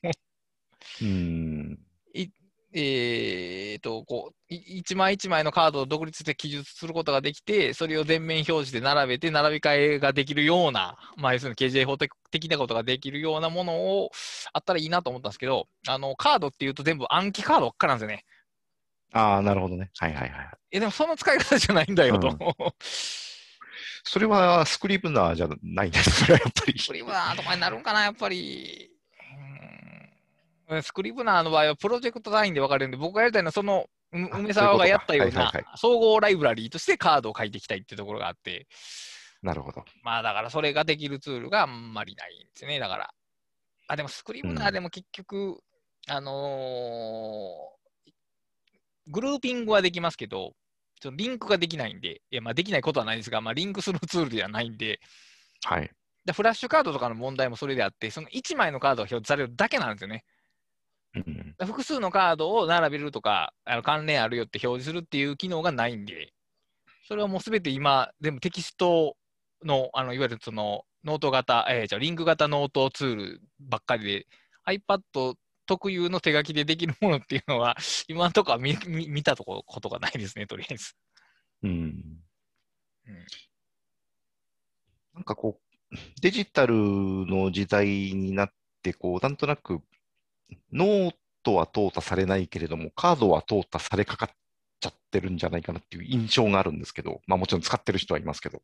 うん。
えーと、こう、い一枚一枚のカードを独立して記述することができて、それを全面表示で並べて、並び替えができるような、まあ、要するに KJ 法的的なことができるようなものをあったらいいなと思ったんですけど、あの、カードっていうと全部暗記カードばっかなんですよね。
ああ、なるほどね。はいはいはい。
え、でもその使い方じゃないんだよと。
うん [laughs] それはスクリブナーじゃないんです、[laughs] それはやっぱり。
スクリブナーとかになるんかな、やっぱり。うんスクリブナーの場合はプロジェクト単位で分かれるんで、僕がやりたいのはその、梅沢がやったような総合ライブラリーとしてカードを書いていきたいっていうところがあって、
なるほど。
まあだからそれができるツールがあんまりないんですね。だから。あ、でもスクリブナーでも結局、あのーグルーピングはできますけど、ちょっとリンクができないんで、いやまあできないことはないんですが、まあリンクするツールではないんで、
はい。
でフラッシュカードとかの問題もそれであって、その1枚のカードが表示されるだけなんですよね。
うん。
で複数のカードを並べるとか、あの関連あるよって表示するっていう機能がないんで、それはもうすべて今、全部テキストの、あのいわゆるそのノート型、えーじゃあリンク型ノートツールばっかりで、iPad 特有の手書きでできるものっていうのは、[laughs] 今のところは見見見たとこことがないですね、とりあえず。
うん
うん
なんかこう、デジタルの時代になって、こう、なんとなく、ノートは淘汰されないけれども、カードは淘汰されかかっちゃってるんじゃないかなっていう印象があるんですけど、まあもちろん使ってる人はいますけど。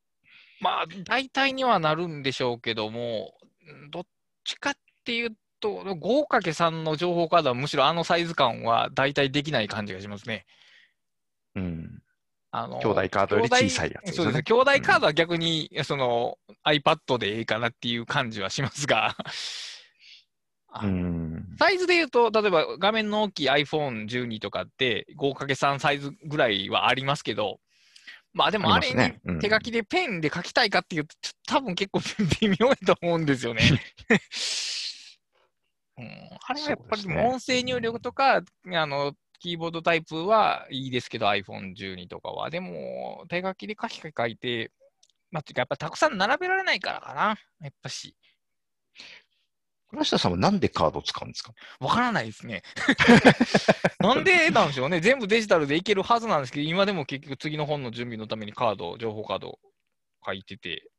まあ、大体にはなるんでしょうけども、んどっちかっていうと、5×3 の情報カードはむしろあのサイズ感は大体できない感じがしますね。
うん。
あの
兄弟カードより小さいやつね
そうですね。兄弟カードは逆に、その iPad でいいかなっていう感じはしますが、あ
うん。
サイズで言うと、例えば画面の大きい iPhone12 とかって 5×3 サイズぐらいはありますけど、まあでもあれに手書きでペンで書きたいかっていうと、多分結構 [laughs] 微妙やと思うんですよね。[laughs] うん、あれはやっぱり音声入力とか、あのキーボードタイプはいいですけど、iPhone12 とかは。でも、手書きで書き書いて、まあ、てかやっぱたくさん並べられないからかな、やっぱし。
倉下さんはなんでカードを使うんですか？
わからないですね。[laughs] なんでなんでしょうね。全部デジタルでいけるはずなんですけど、今でも結局次の本の準備のためにカード、情報カードを書いてて。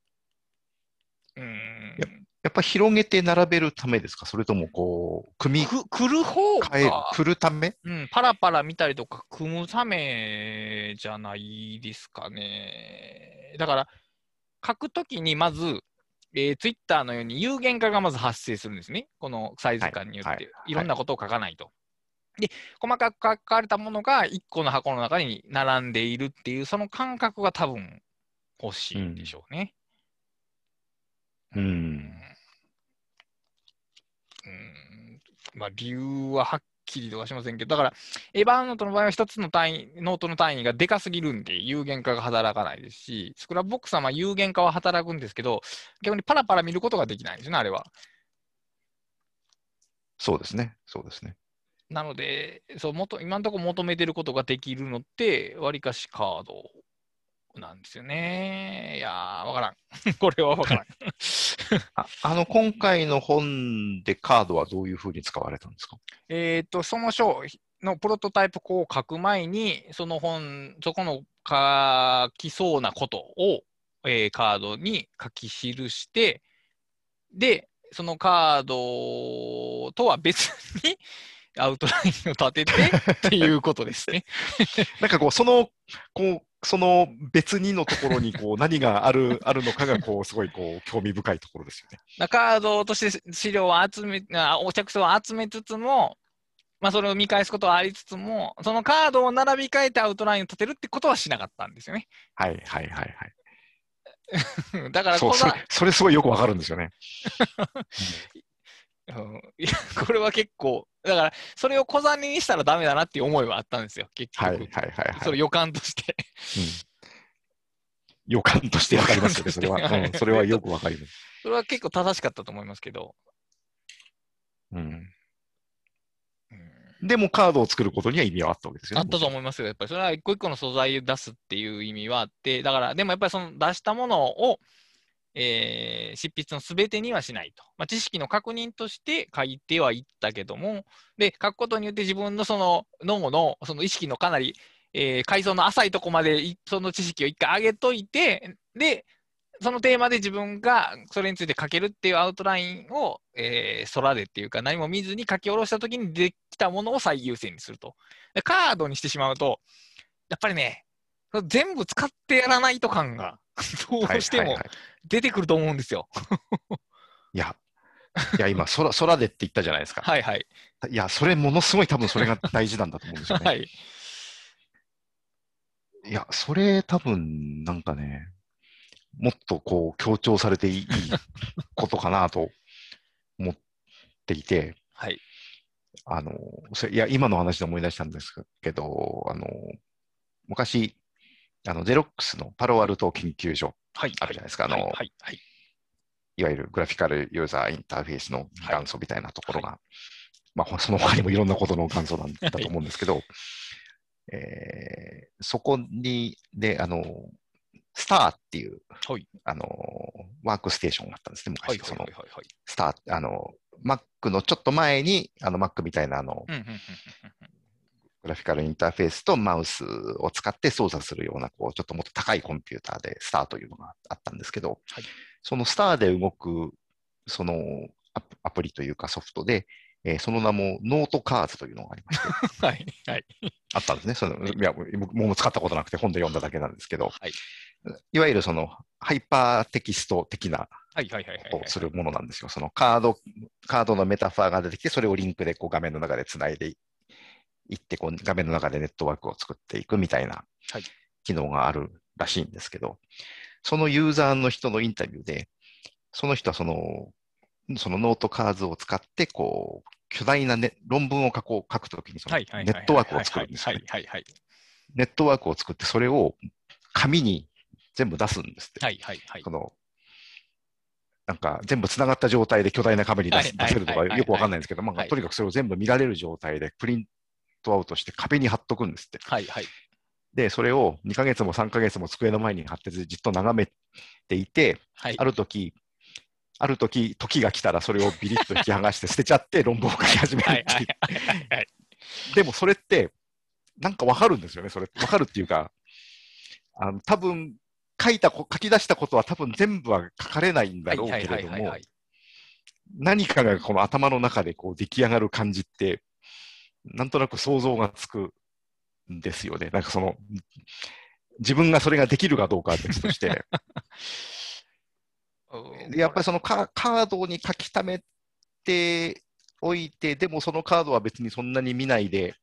うーん。
やっぱ広げて並べるためですか？それともこう、組み
く来る方
替える
が、、
振るため？
うん、パラパラ見たりとか組むためじゃないですかね。だから、書くときにまず、えー、ツイッターのように有限化がまず発生するんですね。このサイズ感によって。
はいはい
いろんなことを書かないと。で、細かく書かれたものが1個の箱の中に並んでいるっていう、その感覚が多分欲しいんでしょうね。
う。
うんうんまあ、理由ははっきりとはしませんけど、だから、 Evernote の場合は一つの単位、ノートの単位がでかすぎるんで、有限化が働かないですし、 Scrapbox はまあ有限化は働くんですけど、逆にパラパラ見ることができないんですね、あれは。
そうですね。そうですね。
なので、そうもと今のところ求めてることができるのって、わりかしカードなんですよね。いやー、わからん。[laughs] これはわからん。[laughs]
ああの、今回の本でカードはどういうふうに使われたんですか？
えっと、その章のプロトタイプこう書く前に、その本、そこの書きそうなことを、えーカードに書き記して、で、そのカードとは別にアウトラインを立ててっていうことですね。[laughs]
なんかこう、その、こう、その別にのところにこう何がある [laughs] あるのかがこうすごいこう興味深いところですよね。
なカードとして資料を集め、あお着想を集めつつも、まあ、それを見返すことはありつつも、そのカードを並び替えてアウトラインを立てるってことはしなかったんですよね。
はいはいはいはい。[laughs]
だからこ
そうそれそれすごいよくわかるんですよね。[laughs]
うんいや [laughs] これは結構、だからそれを小金にしたらダメだなっていう思いはあったんですよ、結局。
はいはいはいはい。
それ予感として。
うん予感としてわかりますよね、それは。うんそれはよくわかります。
それは結構正しかったと思いますけど。
うん、
うん
でもカードを作ることには意味はあったわけですよね。
あったと思いますよ。やっぱりそれは一個一個の素材を出すっていう意味はあって、だから、でもやっぱりその出したものを、えー執筆のすべてにはしないと。まあ、知識の確認として書いてはいったけども、で、書くことによって自分のその脳のその意識のかなり、えー階層の浅いとこまでその知識を一回上げといて、で、そのテーマで自分がそれについて書けるっていうアウトラインを、えー空でっていうか何も見ずに書き下ろしたときにできたものを最優先にすると。でカードにしてしまうと、やっぱりね、全部使ってやらないと感が [laughs] どうしても出てくると思うんですよ。
いや、いや今空、[laughs] 空でって言ったじゃないですか。
はいはい。
いや、それものすごい多分それが大事なんだと思うんですよね。
はい。
いや、それ多分なんかね、もっとこう強調されていいことかなと思っていて、
はい。
あの、それいや、今の話で思い出したんですけど、あの、昔、あの、ゼロックスのパロアルト研究所
はい。
あるじゃないですか。あの、
はい。はい。はい。
いわゆるグラフィカルユーザーインターフェースの元祖みたいなところが、まあ、[laughs] その他にもいろんなことの元祖なんだと思うんですけど、えーそこに、で、あの、スターっていう、
はい
あの、ワークステーションがあったんですね、
はい。
昔。その
はい。はい。はい。
スター、あの、Mac のちょっと前に、あの Mac みたいなあの、
うんうんうんうん
グラフィカルインターフェースとマウスを使って操作するような、こう、ちょっともっと高いコンピューターで、スターというのがあったんですけど、
はい
そのスターで動く、そのアプリというかソフトで、えーその名も NoteCards というのがありまして、[laughs]
はい。はい。
あったんですね。そのいや、僕もう使ったことなくて本で読んだだけなんですけど、
はい。
いわゆるそのハイパーテキスト的な。ことをするものなんですよ。そのカード、カードのメタファーが出てきて、それをリンクでこう画面の中でつないでいって、こう画面の中でネットワークを作っていくみたいな
はい
機能があるらしいんですけど、そのユーザーの人のインタビューで、その人はその、その NoteCards を使って、こう、巨大な、ね、論文を書こう書くときにその
はい。はい。
ネットワークを作るんですよね。
はい。はい。はい。
ネットワークを作って、それを紙に全部出すんですって。
はい。はい。はい
そ。のなんか全部つながった状態で巨大な紙に出せるとか
はいはい
よくわかんないんですけど、とにかくそれを全部見られる状態でプリントアウトして壁に貼っとくんですって。
はい。はい。
で、それを2ヶ月も3ヶ月も机の前に貼ってじっと眺めていて、
はい。
ある時ある時時が来たらそれをビリッと引き剥がして捨てちゃって [laughs] 論文を書き始める
はい。
っていう。でもそれって、なんかわかるんですよね、それ。わかるっていうか、あの多分書いたこ、書き出したことは多分全部は書かれないんだろうけれども、何かがこの頭の中でこう出来上がる感じって、なんとなく想像がつくんですよね。なんかその、自分がそれができるかどうかは別として、[laughs] でやっぱりそのカカードに書き溜めておいて、でもそのカードは別にそんなに見ないで、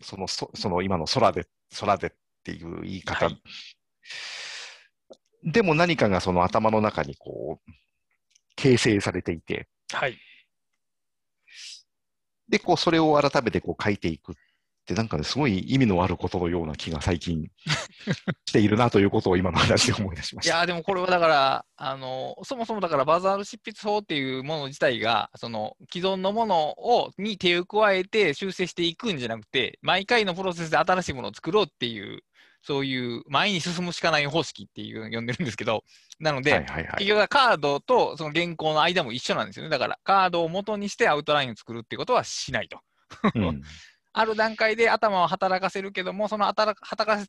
そのそその今の空で、空でっていう言い方、
はい。
でも何かがその頭の中にこう、形成されていて、
はい。
で、こう、それを改めてこう書いていくっってなんかね、すごい意味のあることのような気が最近 [laughs] しているなということを今の話で思い出しました。
いやーでもこれはだから、あのそもそもだからバザール執筆法っていうもの自体が、その既存のものをに手を加えて修正していくんじゃなくて、毎回のプロセスで新しいものを作ろうっていう、そういう前に進むしかない方式っていうのを呼んでるんですけど、[laughs] なので、
はいはいはい。
結局はカードとその原稿の間も一緒なんですよね。だからカードを元にしてアウトラインを作るっていうことはしないと。
うん [laughs]
ある段階で頭を働かせるけども、その働かせ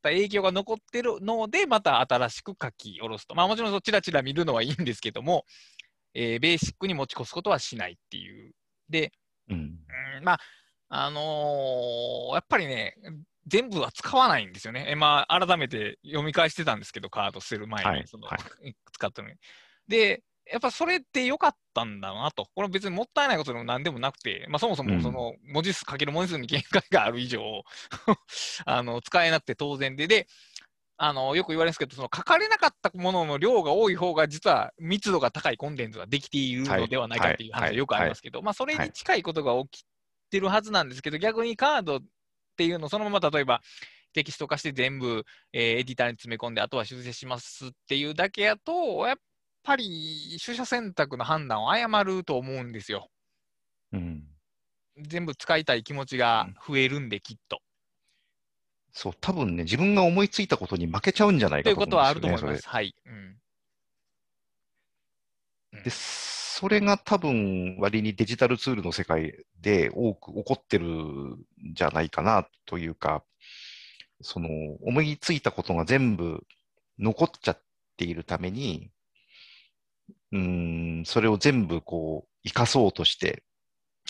た影響が残ってるので、また新しく書き下ろすと。まあもちろんそうチラチラ見るのはいいんですけども、えーベーシックに持ち越すことはしないっていう。で、
うん
うんまあ、あのーやっぱりね、全部は使わないんですよね。えまあ、改めて読み返してたんですけど、カード捨てる前に、
はい
その
は
使ったのに。で、やっぱそれって良かったんだなと。これ別にもったいないことでも何でもなくて、まあそもそもその文字数かける文字数に限界がある以上、[laughs] あの使えなくて当然で、で、あのよく言われるんですけど、その書かれなかったものの量が多い方が、実は密度が高いコンテンツができているのではないかっていう
はい。はい
話はよくありますけど、まあそれに近いことが起きてるはずなんですけど、逆にカードっていうのをそのまま例えばテキスト化して全部、えーエディターに詰め込んで、あとは修正しますっていうだけやと、やっぱり取捨選択の判断を誤ると思うんですよ。
うん
全部使いたい気持ちが増えるんで、きっと。
そう、多分ね、自分が思いついたことに負けちゃうんじゃない
という
かと思うんですよね、
ことはあると思います。はい。うん
で、それが多分割にデジタルツールの世界で多く起こってるんじゃないかなというか、その思いついたことが全部残っちゃっているために、うーん、それを全部こう、生かそうとして、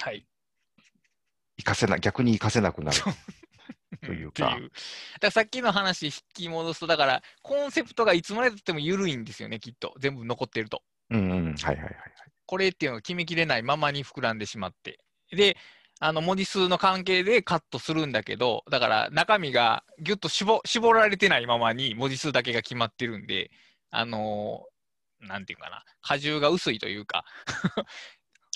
はい。
生かせな、逆に生かせなくなる。というか
ってだからさっきの話引き戻すと、だからコンセプトがいつまでたっても緩いんですよね、きっと。全部残ってると。
うんうん、はいはいはい。
これっていうのを決めきれないままに膨らんでしまって。で、あの文字数の関係でカットするんだけど、だから中身がぎゅっと絞絞られてないままに文字数だけが決まってるんで、あのーなんていうかな、荷重が薄いというか、
はい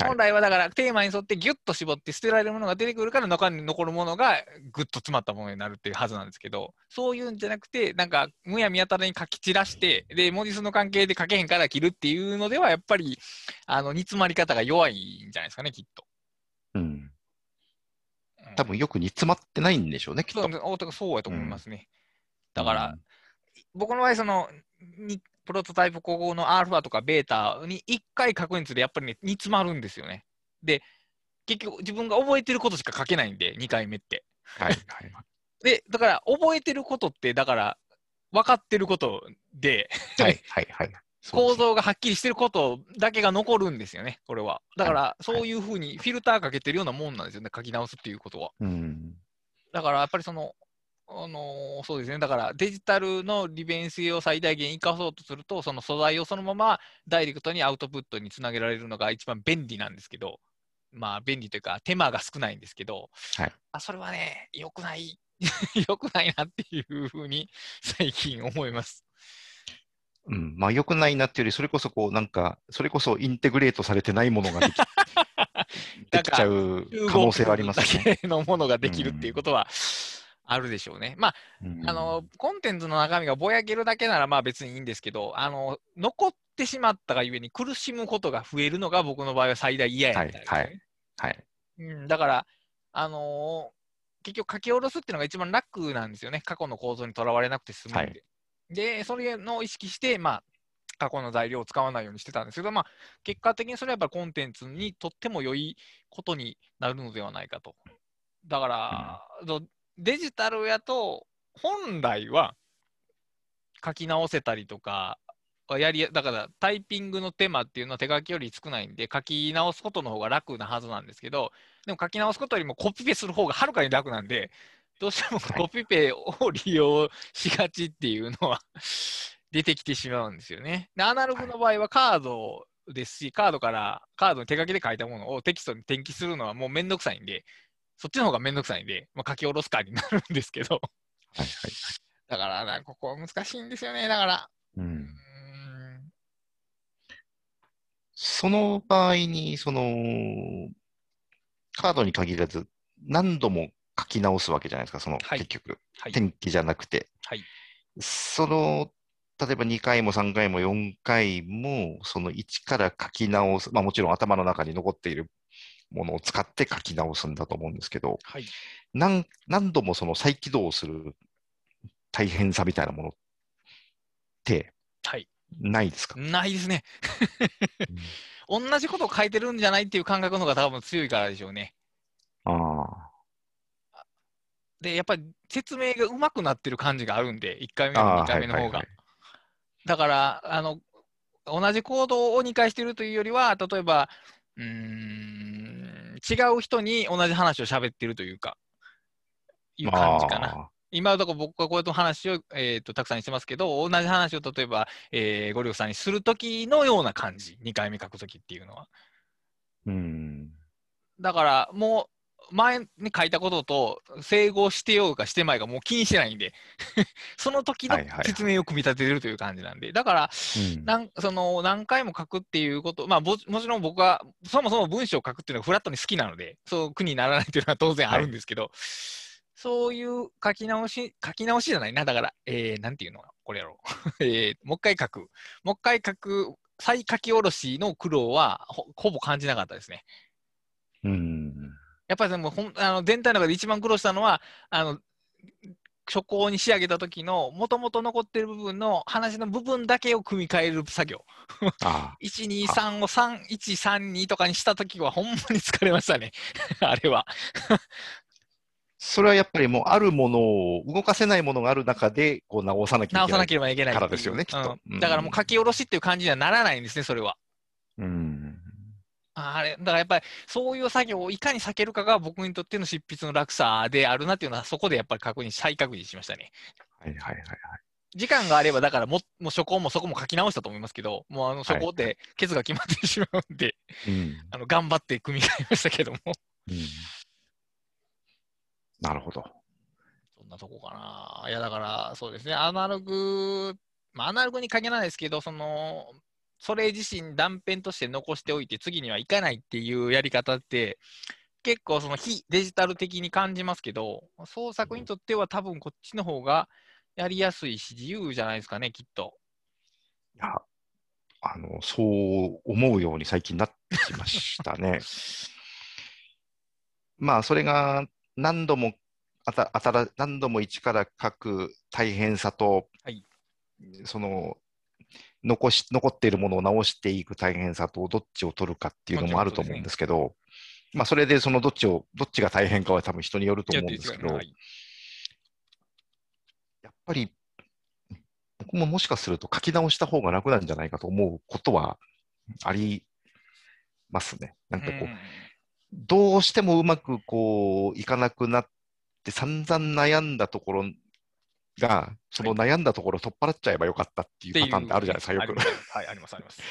本来はだからテーマに沿ってぎゅっと絞って捨てられるものが出てくるから中に残るものがぐっと詰まったものになるっていうはずなんですけど、そういうんじゃなくて、なんかむやみやたらに書き散らして、で、文字数の関係で書けへんから切るっていうのでは、やっぱりあの煮詰まり方が弱いんじゃないですかね、きっと。
うん。
うん
多分よく煮詰まってないんでしょうね、きっと。
そうやと思いますね。だから、僕の場合、その、にプロトタイプ高校のアルファとかベータに1回書くにつれ、やっぱりね、煮詰まるんですよね。で、結局、自分が覚えてることしか書けないんで、2回目って。
はいはい。[laughs]
で、だから、覚えてることって、だから、分かってることで、
はいはいはい。[laughs]
構造がはっきりしてることだけが残るんですよね、これは。だから、
はい
そういうふうにフィルターかけてるようなもんなんですよね、書き直すっていうことは。
うん。
だからやっぱりその、あのーそうですね、だからデジタルの利便性を最大限生かそうとすると、その素材をそのままダイレクトにアウトプットにつなげられるのが一番便利なんですけど、まあ便利というか手間が少ないんですけど、
はい。
あそれはね、良くない、[laughs] 良くないなっていうふうに最近思います。
うん、まあ良くないなっていうより、それこそこう、なんか、それこそインテグレートされてないものができ [laughs] できちゃう可能性はありますね。
だけのものができるっていうことはあるでしょうね。まあ
うん
あの、コンテンツの中身がぼやけるだけならまあ別にいいんですけど、あの、残ってしまったがゆえに苦しむことが増えるのが僕の場合は最大嫌やったんですよね
はいはい。
うん、だから、あのー結局書き下ろすっていうのが一番楽なんですよね。過去の構造にとらわれなくて済むんで。
はい
で、それの意識して、まあ、過去の材料を使わないようにしてたんですけど、まあ、結果的にそれはやっぱりコンテンツにとっても良いことになるのではないかと。だから、どデジタルやと、本来は書き直せたりとか、やりやだからタイピングの手間っていうのは手書きより少ないんで、書き直すことの方が楽なはずなんですけど、でも書き直すことよりもコピペする方がはるかに楽なんで、どうしても
はい
コピペを利用しがちっていうのは出てきてしまうんですよね。でアナログの場合はカードですし、カードから、カードに手書きで書いたものをテキストに転記するのはもうめんどくさいんで、そっちの方がめんどくさいんで、まあ、書き下ろすかになるんですけど、
はいはい。
だからな、ここ難しいんですよね。だから、
う。
うんーん
その場合に、その、カードに限らず、何度も書き直すわけじゃないですか、その、
はい
結局、
はい。
天気じゃなくて。
はい
その、例えば2回も3回も4回も、その1から書き直す、まあもちろん頭の中に残っているものを使って書き直すんだと思うんですけど、
はい。
何何度もその再起動する大変さみたいなものって
はい。
ないですか、
ないですね。[laughs] 同じことを書いてるんじゃないっていう感覚の方が多分強いからでしょうね。
ああ。
で、やっぱり説明が上手くなってる感じがあるんで、1回目も
ああ
2回目の方が
はいはいはい。
だから、あの、同じ行動を2回してるというよりは、例えば、うーん、違う人に同じ話を喋ってるというか、いう感じかな。
あ
今のところ僕はこういう話を、えー、とたくさんしてますけど、同じ話を例えば、えー、ゴリフさんにするときのような感じ、2回目書くときっていうのは。
ーうん。
だから、もう、前に書いたことと整合してようかしてまいかもう気にしてないんで、[laughs] その時の
はいはいはい
説明を組み立ててるという感じなんで、だから、
うん
なんその何回も書くっていうこと、まあ、ぼもちろん僕はそもそも文章を書くっていうのがフラットに好きなので、そう苦にならないっていうのは当然あるんですけど、そういう書き直し、書き直しじゃないな、だから、えー、なんていうのこれやろう、[laughs] えー。もう一回書く。もう一回書く、再書き下ろしの苦労はほほぼ感じなかったですね。
うん。
やっぱりでもほんあの全体の中で一番苦労したのは、あの初稿に仕上げた時の、もともと残ってる部分の話の部分だけを組み替える作業。
あ
1、[laughs] 2、3を3、1、3、2とかにした時は、ほんまに疲れましたね。[laughs] あれは。
それはやっぱりもうあるものを、動かせないものがある中で、こう直さなきゃいけない。
直さなければいけないっていう
からですよねきっとうん
うんだからもう書き下ろしっていう感じにはならないんですね、それは。
うん。
あれ、だからやっぱりそういう作業をいかに避けるかが僕にとっての執筆の楽さであるなっていうのは、そこでやっぱり確認、再確認しましたね。
はいはいはいはい。
時間があれば、だからももう初稿もそこも書き直したと思いますけど、もうあの初稿っ
はい
てケツが決まってしまうんで、
うん。
あの頑張って組み替えましたけども、
うんなるほど。
そんなとこかな。いや、だからそうですね、アナログ、まあ、アナログに限らないですけど、その、それ自身断片として残しておいて、次には行かないっていうやり方って、結構その非デジタル的に感じますけど、創作にとっては多分こっちの方がやりやすいし、自由じゃないですかね、きっと。
いや、あの、そう思うように最近なってきましたね。[laughs] まあ、それが何度も、あた、あたら、何度も一から書く大変さと、
はい
その、残し、残っているものを直していく大変さと、どっちを取るかっていうのもあると思うんですけど、まあ、それでそのどっちを、どっちが大変かは多分人によると思うんですけど、
はい
やっぱり、僕ももしかすると書き直した方が楽なんじゃないかと思うことはありますね。なんかこう、
うん。
どうしてもうまくこういかなくなって散々悩んだところが、その悩んだところを取っ払っちゃえばよかったっていうパターンってあるじゃないですか、よく
はい、あります、あります。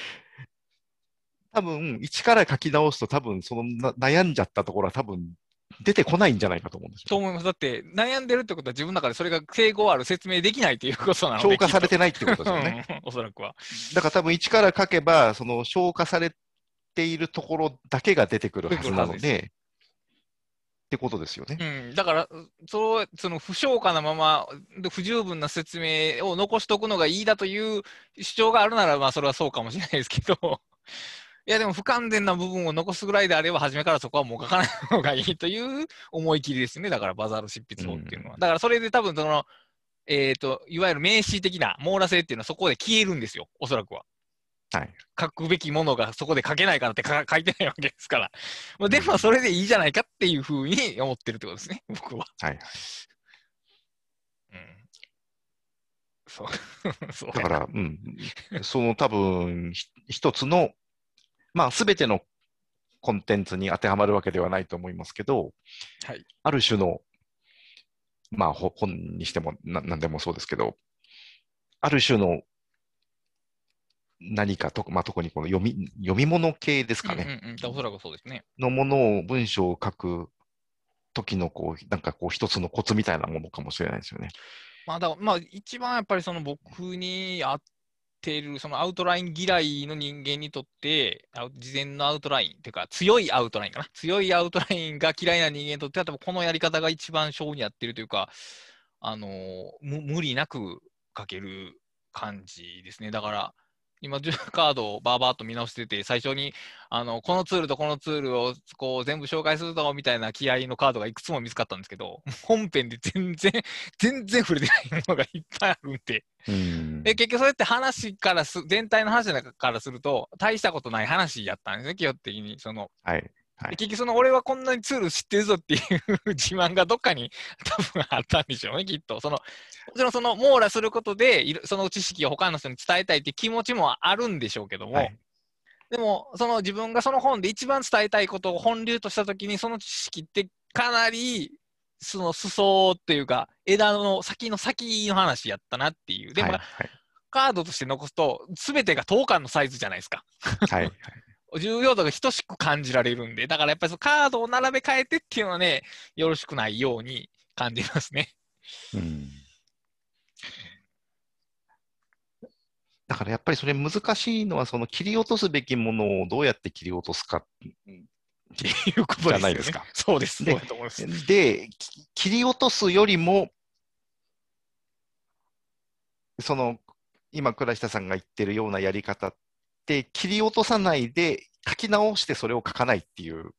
多分、一から書き直すと多分、そのな悩んじゃったところは多分出てこないんじゃないかと思うんですよ。
そう思います。だって、悩んでるってことは自分の中でそれが整合ある説明できないということなので。
消化され
き
てないってことですよね。
うんおそらくは。
だから多分一から書けば、その消化されているところだけが出てくるはずなので、ってことですよね。
うん、だから、そうその不消化なまま、で不十分な説明を残しておくのがいいだという主張があるなら、まあ、それはそうかもしれないですけど、いや、でも不完全な部分を残すぐらいであれば、初めからそこはもう書かない方がいいという思い切りですね、だからバザール執筆法っていうのは。
うん
だから、それで多分その、えっ、と、いわゆる名詞的な網羅性っていうのはそこで消えるんですよ、おそらくは。
はい。
書くべきものがそこで書けないからってか [laughs] 書いてないわけですから。まあ、でも、それでいいじゃないかっていうふうに思ってるってことですね、[laughs] 僕は。
はい。
うんそう。[laughs] そう
だから、うん。その多分、ひ一つの、まあ、すべてのコンテンツに当てはまるわけではないと思いますけど、
はい。
ある種の、まあ、ほ本にしてもな、なんでもそうですけど、ある種の何かと、まあ、特にこの読み、読み物系ですかね。
うんうんうん、おそらくそうですね。
のものを文章を書く時のこう、なんかこう一つのコツみたいなものかもしれないですよね。
まあ、だまあ、一番やっぱりその僕に合っっている、そのアウトライン嫌いの人間にとって、事前のアウトラインっていうか、強いアウトラインかな。強いアウトラインが嫌いな人間にとっては、多分このやり方が一番性に合ってるというか、あの無理なく書ける感じですね。だから、今、10 [laughs] カードをバーバーっと見直してて、最初にあのこのツールとこのツールをこう全部紹介するぞみたいな気合のカードがいくつも見つかったんですけど、[laughs] 本編で全然、[laughs] 全然触れてないものがいっぱいあるんで、
うん
で結局それって話からす、全体の話からすると、大したことない話やったんですね、基本的に。その
はい。はい
で結局、その俺はこんなにツール知ってるぞっていう自慢がどっかに [laughs] 多分あったんでしょうね、きっと。そのもちろんその網羅することで、その知識を他の人に伝えたいっていう気持ちもあるんでしょうけども、
はい
でも、その自分がその本で一番伝えたいことを本流としたときに、その知識ってかなり、その裾っていうか、枝の先の先の話やったなっていう。でも、
はい
カードとして残すと、すべてが等間のサイズじゃないですか。
はい。はい。
重要度が等しく感じられるんで、だからやっぱりそのカードを並べ替えてっていうのはね、よろしくないように感じますね。
うんだからやっぱりそれ難しいのは、その切り落とすべきものをどうやって切り落とすか。
っていうこと。
じゃないですか。
そうです。そう
で切り落とすよりも、その、今、倉下さんが言ってるようなやり方って、切り落とさないで書き直してそれを書かないっていう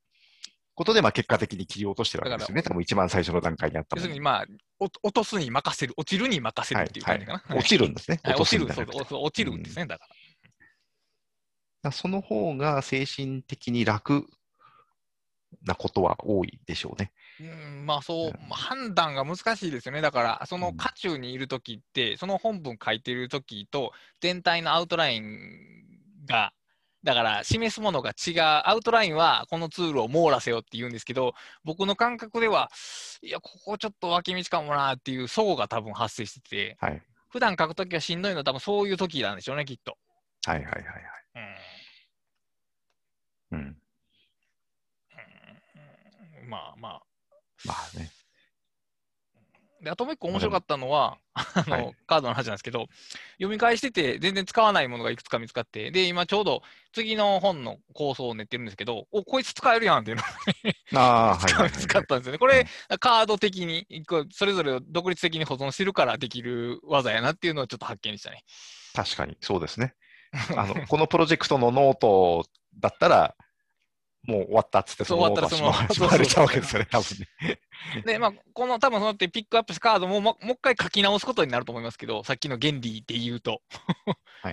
ことで、まあ結果的に切り落としてるわけですよね。多分一番最初の段階にあった
要するに、まあ、お落とすに任せる、落ちるに任せるっていう感じかな。
落ちるんですね。
はい、
落
ちる、
すんじゃなくて
そうそう、落ちるんですね、だか
らその方が精神的に楽なことは多いでしょうね。
ら。うん、まあそう、
うん
まあ判断が難しいですよね。だから、その
うん
渦中にいるときって、その本文書いてるときと、全体のアウトラインが、だから示すものが違う、アウトラインはこのツールを網羅せよって言うんですけど、僕の感覚では、いや、ここちょっと脇道かもなっていう齟齬が多分発生してて、
はい。
普段書くときはしんどいのは多分そういうときなんでしょうね、きっと。
はいはいはいはい。
うん
うん。
うんまあまあ。
まあね。
で、あともう一個面白かったのは、あの、
はい
カードの話なんですけど、読み返してて全然使わないものがいくつか見つかって、で、今ちょうど次の本の構想を練ってるんですけど、お、こいつ使えるやんっていうのが
ああ、[laughs]
見つかったんですよね。これ、カード的に、こうそれぞれを独立的に保存してるからできる技やなっていうのをちょっと発見したね。
確かに、そうですね。あの、このプロジェクトのノートだったら、もう終わったっつって、
そう
の
終わったらその
われちゃうわけですよね、多分ね。[laughs]
で、まあ、この多分そうやってピックアップしたカードもももう一回書き直すことになると思いますけど、さっきの原理で言うと。[laughs]
はい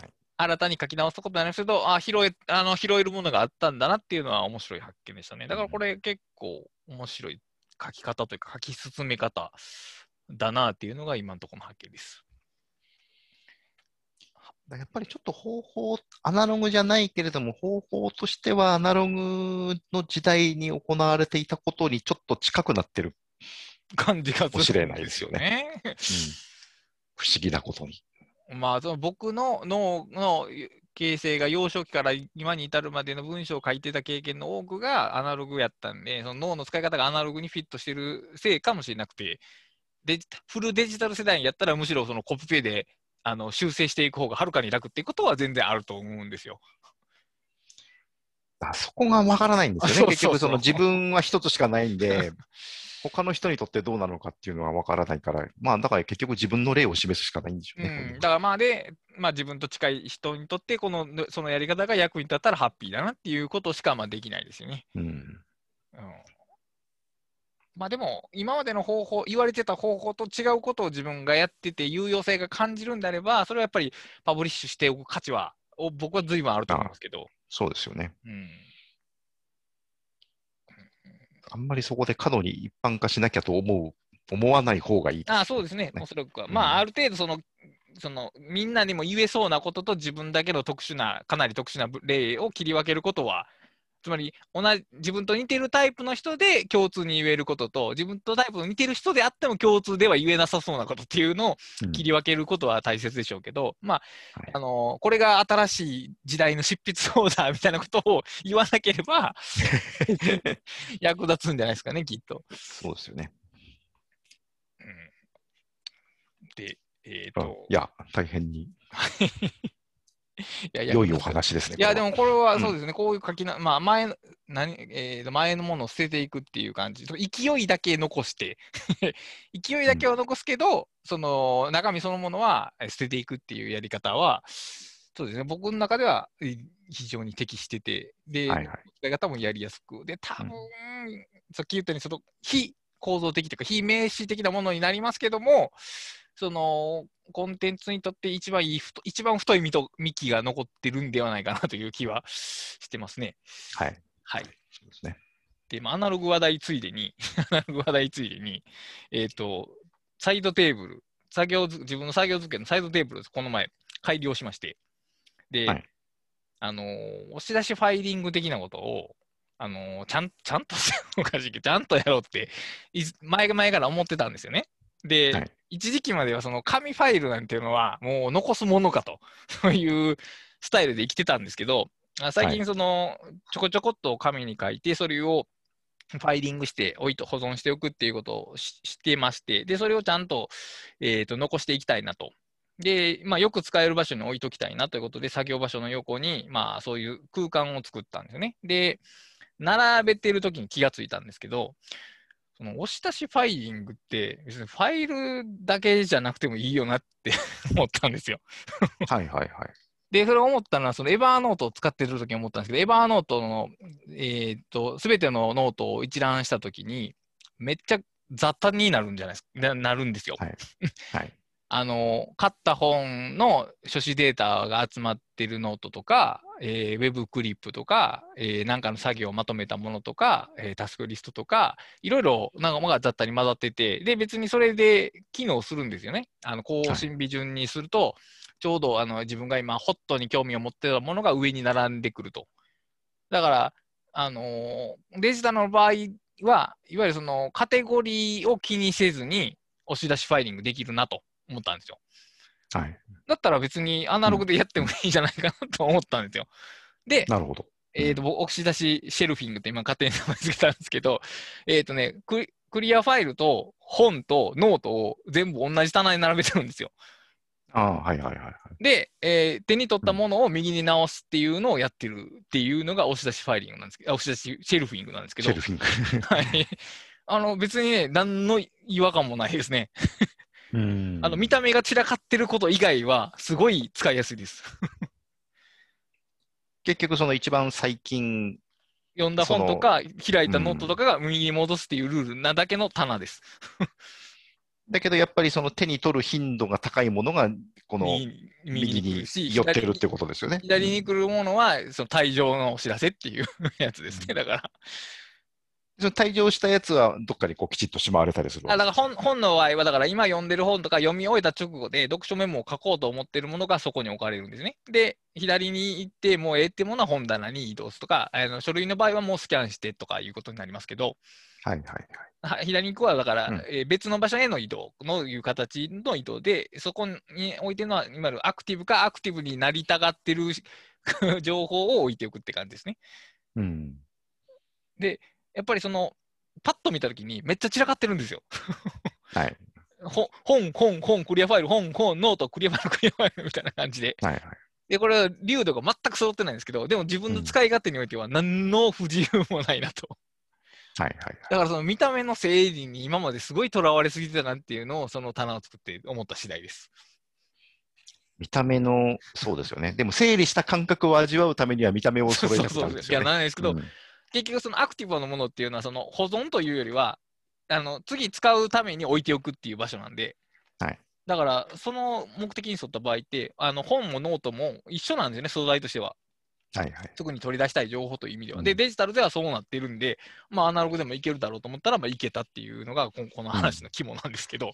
はい
新たに書き直すことになりますけど、あ拾えあの拾えるものがあったんだなっていうのは面白い発見でしたね。だからこれ結構面白い書き方というか書き進め方だなっていうのが今のところの発見です。
やっぱりちょっと方法、アナログじゃないけれども、方法としてはアナログの時代に行われていたことにちょっと近くなってる、
感じがする
かもしれないですよね
ね。
不思議なことに。
まあ、その僕の脳の形成が幼少期から今に至るまでの文章を書いてた経験の多くがアナログやったんで、その脳の使い方がアナログにフィットしてるせいかもしれなくて、デジタフルデジタル世代やったらむしろそのコピペであの修正していく方がはるかに楽っていうことは全然あると思うんですよ。
あそこがわからないんですよね。結局、その自分は一つしかないんで、[laughs] 他の人にとってどうなのかっていうのはわからないから、まあ、だから結局自分の例を示すしかないんでしょう
う
ね。
ん、だからまあで、まあ、自分と近い人にとってこのそのやり方が役に立ったらハッピーだなっていうことしかまあできないですよね。
うん。
うんまあでも、今までの方法、言われてた方法と違うことを自分がやってて、有用性が感じるんであれば、それはやっぱりパブリッシュしておく価値は、お僕は随分あると思いますけど。
そうですよね。
うん
あんまりそこで過度に一般化しなきゃと思う、思わない方がいいです
ああそうですね、
ね
おそらくは。
うん
まあ、ある程度その、そのみんなにも言えそうなことと自分だけの特殊な、かなり特殊な例を切り分けることは、つまり同じ自分と似てるタイプの人で共通に言えることと、自分とタイプの似てる人であっても共通では言えなさそうなことっていうのを
うん。
切り分けることは大切でしょうけど、まあ、
はい。
あのこれが新しい時代の執筆オーダーみたいなことを言わなければ [laughs] 役立つんじゃないですかね、きっと。
そうですよね。
うん、で、えっ、
うん。
と、
いや、大変に [laughs]
いやいや。
良いお話ですね。
いや、で
も、
もこれはそうですね、こういう書きな、まあ前の、何、えーと前のものを捨てていくっていう感じ、勢いだけ残して、[laughs] 勢いだけは残すけど、その中身そのものはえー捨てていくっていうやり方は、そうですね、僕の中ではえー非常に適してて、で、
はいはい。
使い方もやりやすく、で、多分、さっき言ったように、その非構造的というか、非名詞的なものになりますけども、そのコンテンツにとって一番いい太、一番太い幹と幹が残ってるんではないかなという気はしてますね。
はい。
はい。
そうですね。
で、まあ、アナログ話題ついでに、[laughs] アナログ話題ついでに、えっ、と、サイドテーブル、作業ず、自分の作業机のサイドテーブルこの前、改良しまして、で、
はい
あのー押し出しファイリング的なことを、あのーちゃん、ちゃんと、[laughs] おかしいけど、ちゃんとやろうって、前々から思ってたんですよね。で、
はい
一時期まではその紙ファイルなんていうのはもう残すものかと、[laughs] そういうスタイルで生きてたんですけど、あ最
は
近その、ちょこちょこっと紙に書いて、それをファイリングして置いと保存しておくっていうことをししてまして、で、それをちゃんと,、えーと残していきたいなと。で、まあ、よく使える場所に置いときたいなということで、作業場所の横に、まあ、そういう空間を作ったんですよね。で、並べてるときに気がついたんですけど、その押し出しファイリングって、別にファイルだけじゃなくてもいいよなって [laughs] 思ったんですよ。
はいはいはい。
で、それを思ったのは、その Evernoteを使ってるときに思ったんですけど、 Evernoteの、えーっと、すべてのノートを一覧したときに、めっちゃ雑多になるんじゃないですか、ななるんですよ。
はいはい。
あの、買った本の書誌データが集まってるノートとか、えーウェブクリップとか、えーなんかの作業をまとめたものとか、えータスクリストとか、いろいろなんかもが雑多に混ざってて、で、別にそれで機能するんですよね。あの、更新日順にすると、ちょうどあの自分が今、ホットに興味を持ってたものが上に並んでくると。だから、あのデジタルの場合は、いわゆるそのカテゴリーを気にせずに押し出しファイリングできるなと思ったんですよ。
はい。
だったら別にアナログでやってもいいんじゃないかなと思ったんですよ。で、
なるほど。
えっ、と、僕押し出しシェルフィングって今勝手に名前つけたんですけど、えっ、とねクリ、クリアファイルと本とノートを全部同じ棚に並べてるんですよ。
ああ、はいはいはいはい。
で、えー手に取ったものを右に直すっていうのをやってるっていうのが押し出しファイリングなんですけど、あ押し出しシェルフィングなんですけど
シェル、フィング。
はい。あの、別にね、何の違和感もないですね。
うん
あの、見た目が散らかってること以外は、すごい使いやすいです。[laughs]
結局その一番最近、
読んだ本とか、開いたノートとかが右に戻すっていうルールなだけの棚です。[laughs]
だけどやっぱりその手に取る頻度が高いものが、この
右
に寄ってるって
左
ことですよね。
に左に来るものは、その退場のお知らせっていうやつですね。だから。
退場したやつはどっかにこうきちっとしまわれたりする
あだから本本の場合は、だから今読んでる本とか読み終えた直後で読書メモを書こうと思ってるものがそこに置かれるんですね。で、左に行って、もうええってものは本棚に移動すとか、あの書類の場合はもうスキャンしてとかいうことになりますけど、
はいはいはい。
は左に行くはだから、
うん
えー別の場所への移動のいう形の移動で、そこに置いてるのは、いわゆるアクティブかアクティブになりたがってる [laughs] 情報を置いておくって感じですね。
うん。
やっぱりその、パッと見たときにめっちゃ散らかってるんですよ。
はい。[laughs]
ほ本、本、本、クリアファイル、本、本、ノート、クリアファイル、クリアファイルみたいな感じで。
はいはい。
で、これは粒度が全く揃ってないんですけど、でも自分の使い勝手においては何の不自由もないなと。
はいはいはい。
だからその見た目の整理に今まですごいとらわれすぎてたなっていうのをその棚を作って思った次第です。
見た目の、そうですよね。でも整理した感覚を味わうためには見た目を揃えなく
そうそう。いや、
なるんですよね。
なんですけど、
うん
結局そのアクティブなものっていうのはその保存というよりは、あの次使うために置いておくっていう場所なんで、
はい
だからその目的に沿った場合って、あの本もノートも一緒なんですよね、素材としては。
はいはい。
特に取り出したい情報という意味では。
うん
で、デジタルではそうなってるんで、まあ、アナログでもいけるだろうと思ったら、まあ、いけたっていうのが、ここの話の肝なんですけど、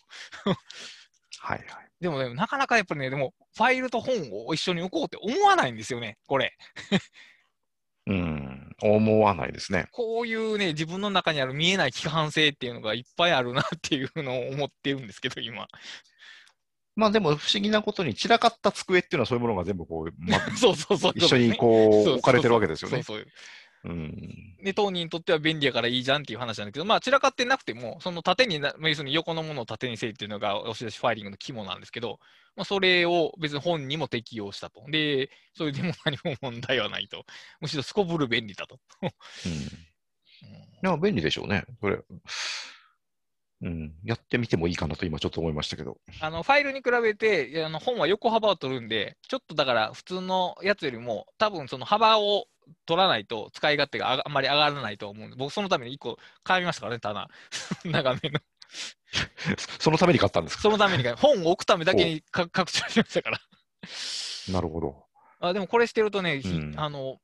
はいはい。
でもね、なかなかやっぱりね、でも、ファイルと本を一緒に置こうって思わないんですよね、これ。
うん。思わないですね。
こういうね、自分の中にある見えない規範性っていうのがいっぱいあるなっていうのを思ってるんですけど、今。
まあでも不思議なことに散らかった机っていうのはそういうものが全部こう、ま [laughs]
そうそうそう。
一緒にこ
う
置かれてるわけですよね。
そうそう
うん。
で、当人にとっては便利やからいいじゃんっていう話なんだけど、まあ、散らかってなくても、その縦にな、要するに横のものを縦にせいっていうのが押し出しファイリングの肝なんですけど、まあ、それを別に本にも適用したと。で、それでも何も問題はないと。[laughs] むしろすこぶる便利だと。
うん。いや、便利でしょうね。これ。うん。やってみてもいいかなと今ちょっと思いましたけど。
あのファイルに比べてあの本は横幅を取るんで、ちょっとだから普通のやつよりも、多分その幅を取らないと使い勝手があまり上がらないと思うんで、僕そのために1個買いましたからね、棚。[laughs] 長めの。[laughs]
そのために買ったんですか？
そのために買い本を置くためだけにか [laughs] 拡張しましたから。
なるほど。
あでもこれしてるとね、ひ
うん
あの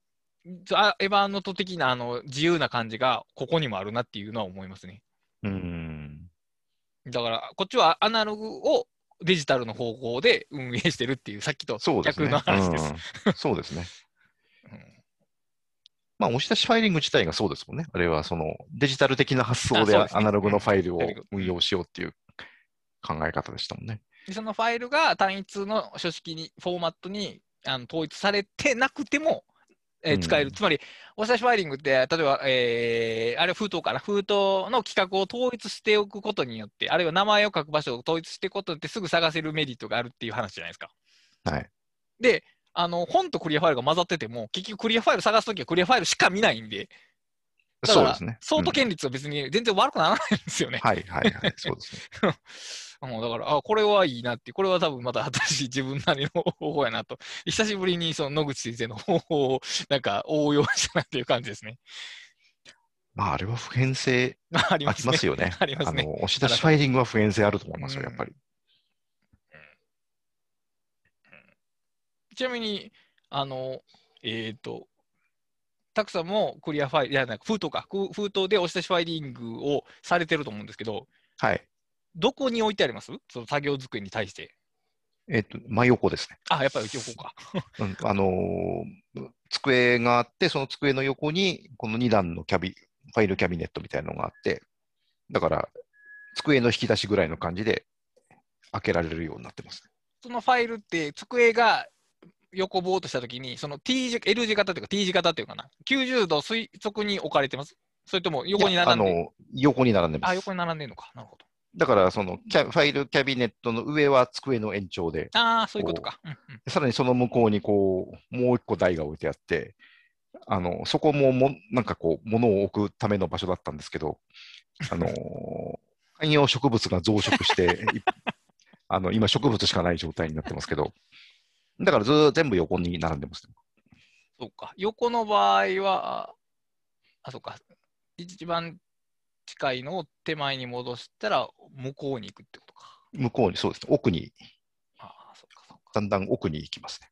あエヴァノート的なあの自由な感じがここにもあるなっていうのは思いますね。
うん。
だから、こっちはアナログをデジタルの方向で運営してるっていう、さっきと逆。の話です。
うんそうですね。
うん
まあ、押し出しファイリング自体がそうですもんね。あれはそのデジタル的な発想でアナログのファイルを
うん
運用しようっていう考え方でしたもんね。
でそのファイルが単一の書式に、フォーマットにあの統一されてなくても、えー
うん
使える。つまり、押し出しファイリングって、例えば、えーあれは封筒かな、封筒の規格を統一しておくことによって、あるいは名前を書く場所を統一していくことによって、すぐ探せるメリットがあるっていう話じゃないですか。
はい。
で、あの本とクリアファイルが混ざってても、結局クリアファイル探すときはクリアファイルしか見ないんで、だから
そうですね。
相当
うん
権率は別に全然悪くならないんですよね。
はいはいはい。そうですね。[laughs]
もうだから、あ、これはいいなって、これは多分また新しい自分なりの方法やなと。久しぶりにその野口先生の方法をなんか応用したなっていう感じですね。
まあ、あれは普遍性
あ [laughs] り
あり
ますね。
ますよね。[laughs]
ありますね。
あの、押し出しファイリングは普遍性あると思いますよ、やっぱり。
ちなみに、あの、えっ、と、たくさんもクリアファイル、いや、なんか封筒か、く封筒で押し出しファイリングをされてると思うんですけど、
はい。
どこに置いてあります？その作業机に対して。
えっと、真横ですね。
あ、やっぱり横か。[laughs]
うんあのー机があって、その机の横に、この2段のキャビ、ファイルキャビネットみたいなのがあって、だから、机の引き出しぐらいの感じで開けられるようになってます。
そのファイルって、机が横棒としたときに、その T 字、L 字型っていうか T 字型っていうかな、90度垂直に置かれてますそれとも横に並んで
あの、横に並んでま
あ、
す。
横に並んでるのか。なるほど。
だから、そのキャ、ファイルキャビネットの上は机の延長で、
ああ、そういうことか。うんうん
さらにその向こうにこう、もう一個台が置いてあって、あの、そこもも、なんかこう、物を置くための場所だったんですけど、あのー [laughs] 観葉植物が増殖して、い [laughs] あの、今植物しかない状態になってますけど、だからずー全部横に並んでます、ね。
そうか。横の場合は、ああ、そうか。一番近いのを手前に戻したら、向こうに行くってことか。
向こうに、そうですね、奥に、
ああ、そうか、そうか。
だんだん奥に行きますね。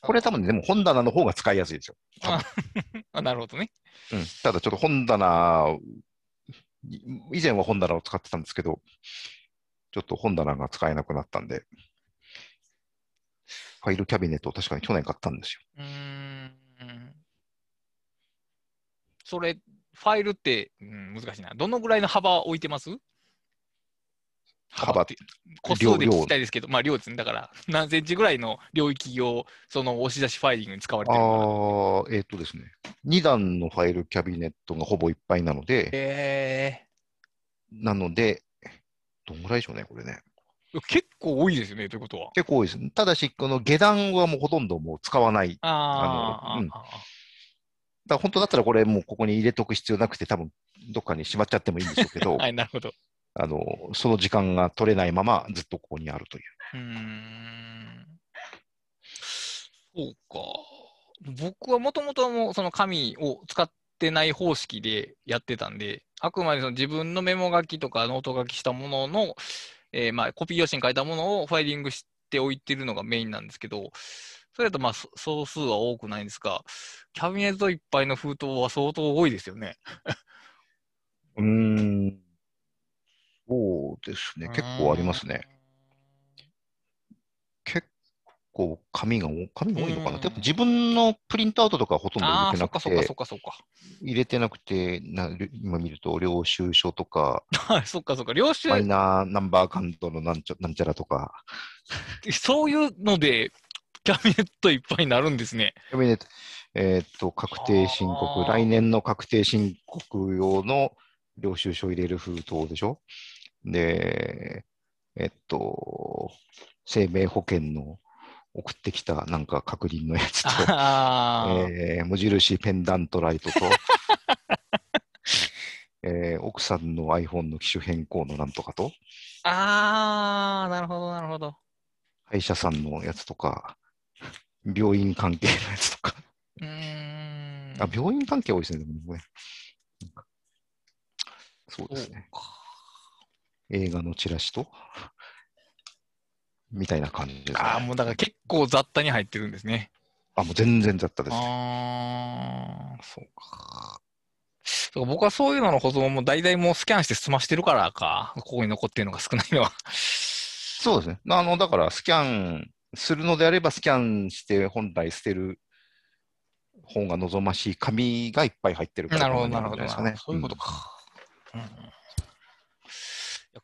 これ多分ね、でも本棚の方が使いやすいですよ。[laughs]
あなるほどね。
うん、ただちょっと本棚、い以前は本棚を使ってたんですけど、ちょっと本棚が使えなくなったんで、ファイルキャビネットを確かに去年買ったんですよ。
うーん。それ、ファイルって、うん、難しいな。どのぐらいの幅置いてます？
幅
って個数で聞きたいですけど、まあ量ですね。だから、何センチぐらいの領域を、その押し出しファイリングに使われ
あ
てるのかな。
ー、えっ、とですね、2段のファイルキャビネットがほぼいっぱいなので、
え
なので、どんぐらいでしょうね、これね。
ー、結構多いですよね、ということは。
結構多いです。ただし、この下段はもうほとんどもう使わない。
あー
あのうん
あー、
ら本当だったらこれもうここに入れとく必要なくて、多分どっかにしまっちゃってもいいんでしょうけど、[laughs]
はい、なるほど。
あの、その時間が取れないままずっとここにあるという。
うーん。そうか。僕はもともともうその紙を使ってない方式でやってたんで、あくまでその自分のメモ書きとかノート書きしたものの、えーまあコピー用紙に書いたものをファイリングしておいてるのがメインなんですけど、それだとまあ総数は多くないんですが、キャビネットいっぱいの封筒は相当多いですよね。
うーん。そうですね。結構ありますね。結構紙が多、紙が多いのか
う
なんでも自分のプリントアウトとかはほとんど入れてなく
そっかそっかそ
て。入れてなくて、な今見ると、領収書とか、
はい、そっかそっか。領収
マイナーナンバーカウントのなんちゃなんちゃらとか、
そういうので、キャビネットいっぱいになるんですね。
キャビネット。えーっと、確定申
あ
告、
ー
来年の確定申告用の領収書を入れる封筒でしょ？で、えっと、生命保険の送ってきたなんか確認のやつと、えー無印ペンダントライトと、[laughs] えー奥さんの iPhone の機種変更のなんとかと、
あー、なるほど、なるほど。
歯医者さんのやつとか、病院関係のやつとか。
うーん。
あ、病院関係多いですね、でもねそうですね。映画のチラシと、みたいな感じですね。
ああ、もうだから結構雑多に入ってるんですね。
あ、もう全然雑多ですね。
ああ、そうか。そうか僕はそういうのの保存も大体もうスキャンして済ましてるからか、ここに残ってるのが少ないのは。
そうですね。あの、だからスキャンするのであれば、スキャンして本来捨てる方が望ましい紙がいっぱい入ってるから
なるほど、なるほど。そういうことか。うん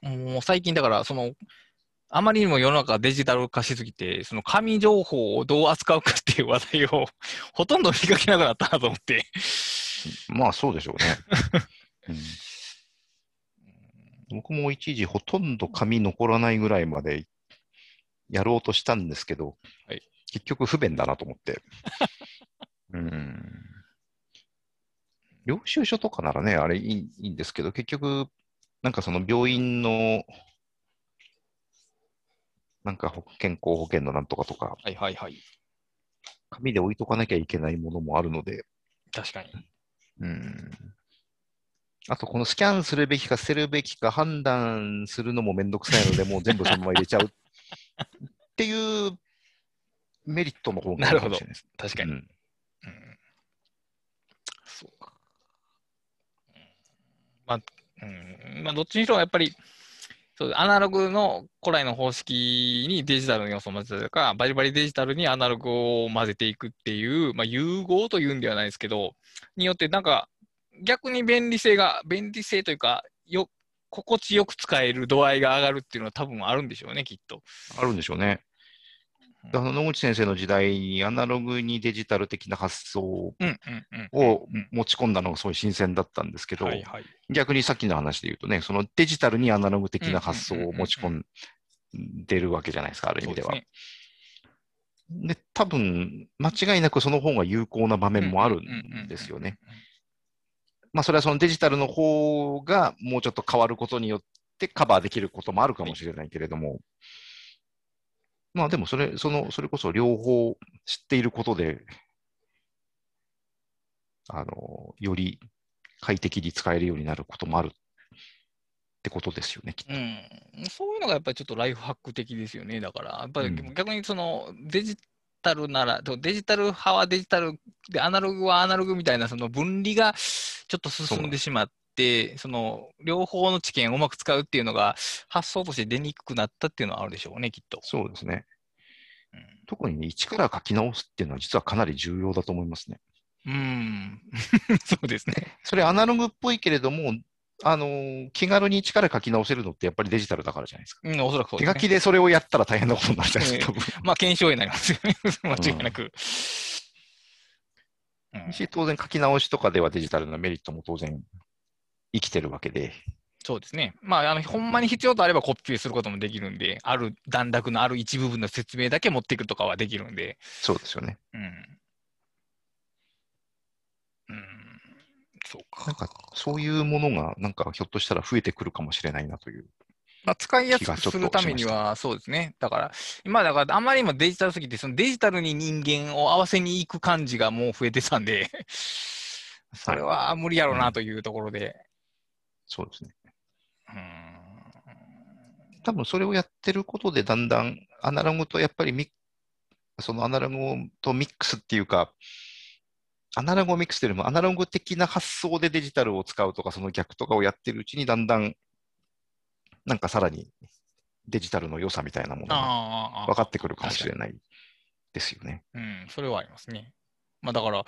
もう最近だから、その、あまりにも世の中がデジタル化しすぎて、その紙情報をどう扱うかっていう話題を [laughs] ほとんど見かけなくなったなと思って。
うんまあ、そうでしょうね。[laughs] うん僕も一時ほとんど紙残らないぐらいまでやろうとしたんですけど、
はい
結局不便だなと思って。[laughs] うん領収書とかならね、あれいいいいんですけど、結局、なんかその病院の、なんか保健康保険のなんとかとか、
はいはいはい。
紙で置いとかなきゃいけないものもあるので、
確かに。
うんあと、このスキャンするべきか捨てるべきか判断するのもめんどくさいので、もう全部そのまま入れちゃう [laughs] っていうメリットの方があるかもしれないです。
確かに。
うん
うんそうか。うんまあ、うん、まあ、どっちにしろやっぱり、そうアナログの古来の方式にデジタルの要素を混ぜたりとか、バリバリデジタルにアナログを混ぜていくっていう、まあ、融合というんではないですけど、によってなんか逆に便利性が、便利性というか、よ心地よく使える度合いが上がるっていうのは多分あるんでしょうね、きっと。
あるんでしょうね。あの野口先生の時代にアナログにデジタル的な発想。を
うん
持ち込んだのがすごい新鮮だったんですけど。逆にさっきの話で言うとね、そのデジタルにアナログ的な発想を持ち込んでるわけじゃないですか、ある意味では。で、多分、間違いなくその方が有効な場面もあるんですよね。。まあ、それはそのデジタルの方がもうちょっと変わることによってカバーできることもあるかもしれないけれども、まあでもそれ、その、それこそ両方知っていることで、あの、より快適に使えるようになることもあるってことですよね、きっと。
うん、そういうのがやっぱりちょっとライフハック的ですよね。だから、やっぱり
うん
逆にそのデジタルなら、とデジタル派はデジタルで、アナログはアナログみたいなその分離がちょっと進んでしまって、その両方の知見をうまく使うっていうのが発想として出にくくなったっていうのはあるでしょうね、きっと。
そうですね。
うん
特にね、一から書き直すっていうのは実はかなり重要だと思いますね。
うん、[laughs] そうですね。
それアナログっぽいけれども、あのー気軽に一から書き直せるのってやっぱりデジタルだからじゃないですか。
うん、おそらくそうですね。
手書きでそれをやったら大変なことになるじゃないですか、多分。[laughs]
まあ、検証になりますよね。[laughs] 間違いなく。うん
し当然書き直しとかではデジタルのメリットも当然生きてるわけで、
そうですね。まあ、あの、ほんまに必要とあればコピペすることもできるんで、ある段落のある一部分の説明だけ持っていくとかはできるんで、
そうですよね。
うん。うん、そう
なん
か。
かそういうものがなんかひょっとしたら増えてくるかもしれないなという。
まあ、使いやすくするためには、そうですね。だから、今だから、あんまり今デジタルすぎて、そのデジタルに人間を合わせに行く感じがもう増えてたんで、[laughs] それは無理やろうなというところで、
そうですね。
うん
多分それをやってることでだんだんアナログとやっぱりミそのアナログとミックスっていうか、アナログをミックスというよりもアナログ的な発想でデジタルを使うとか、その逆とかをやってるうちにだんだんなんかさらにデジタルの良さみたいなものが分かってくるかもしれないですよね。
うん、それはありますね。まあだから、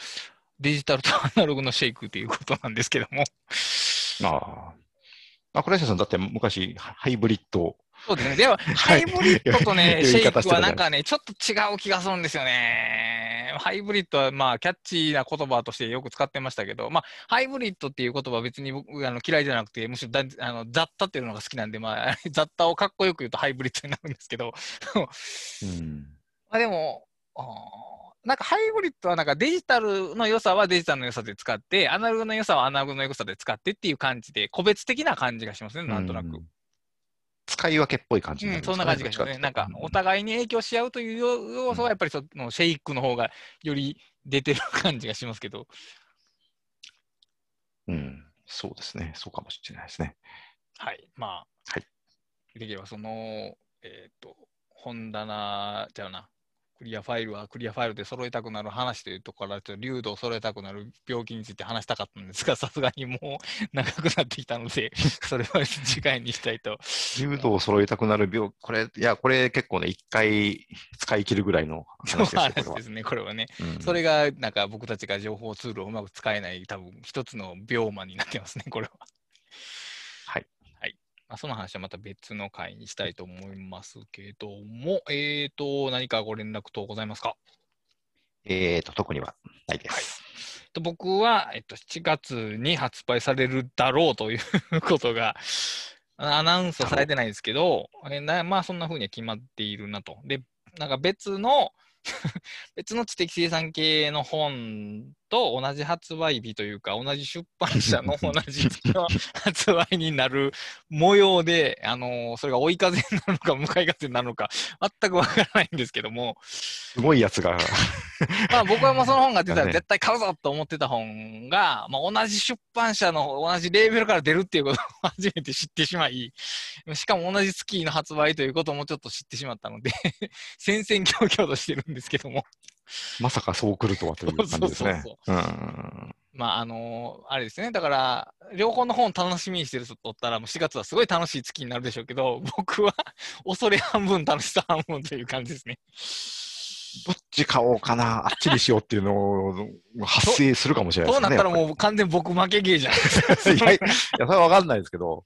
デジタルとアナログのシェイクということなんですけども。
ああ。あ、倉石さんだって昔ハイブリッド
そうですね。でも、[laughs] ハイブリッドとね、[laughs]
い
シェイクはなんかね、ちょっと違う気がするんですよね。ハイブリッドはまあ、キャッチーな言葉としてよく使ってましたけど、まあ、ハイブリッドっていう言葉は別に僕あの嫌いじゃなくて、むしろだあの雑多っていうのが好きなんで、まあ、[laughs] 雑多をかっこよく言うとハイブリッドになるんですけど、
うん。
まあでも、あーなんかハイブリッドはなんかデジタルの良さはデジタルの良さで使って、アナログの良さはアナログの良さで使ってっていう感じで、個別的な感じがしますね、なんとなく。
う使い分けっぽい感じに
うん、そんな感じがしますね。なんか、お互いに影響し合うという要素は、やっぱりそのシェイクの方がより出てる感じがしますけど、
うん。そうですね。そうかもしれないですね。
はい。まあ、
はい
できればその、えっ、と、本棚ちゃうな、クリアファイルはクリアファイルで揃えたくなる話というところから、ちょっと流度を揃えたくなる病気について話したかったんですが、[laughs] さすがにもう長くなってきたので、[laughs] それは次回にしたいと。
柔道を揃えたくなる病、これ、いや、これ結構ね、一回使い切るぐらいの話です
ですね、これはね。
うん
それが、なんか僕たちが情報ツールをうまく使えない、多分一つの病魔になってますね、これは。
はい。
はい。まあ、その話はまた別の回にしたいと思いますけども、えーと、何かご連絡等ございますか？
えーと、特にはないです。
と僕は、えっと、7月に発売されるだろうという [laughs] ことが、アナウンスはされてないんですけど、えなまあそんな風には決まっているなと。で、なんか別の、[laughs] 別の知的生産系の本と同じ発売日というか、同じ出版社の [laughs] 同じ月の発売になる模様で、あのーそれが追い風になるのか向かい風になるのか、全くわからないんですけども、
すごいやつが、
まあ僕はもうその本が出たら
ね。
絶対買うぞと思ってた本が、まあ、同じ出版社の同じレーベルから出るっていうことを [laughs] 初めて知ってしまい、しかも同じ月の発売ということもちょっと知ってしまったので、戦々恐々としてるんですけども、
まさかそう来るとはという感じですね
まああのあれですね、だから、両方の本楽しみにしてる人とったら、もう4月はすごい楽しい月になるでしょうけど、[laughs] 僕は恐れ半分、楽しさ半分という感じですね。
どっち買おうかな、あっちにしようっていうのを発生するかもしれない
そうな
ですね。
ったらもう完全僕負けゲーじゃないですか。
いや、いやそれはわかんないですけど、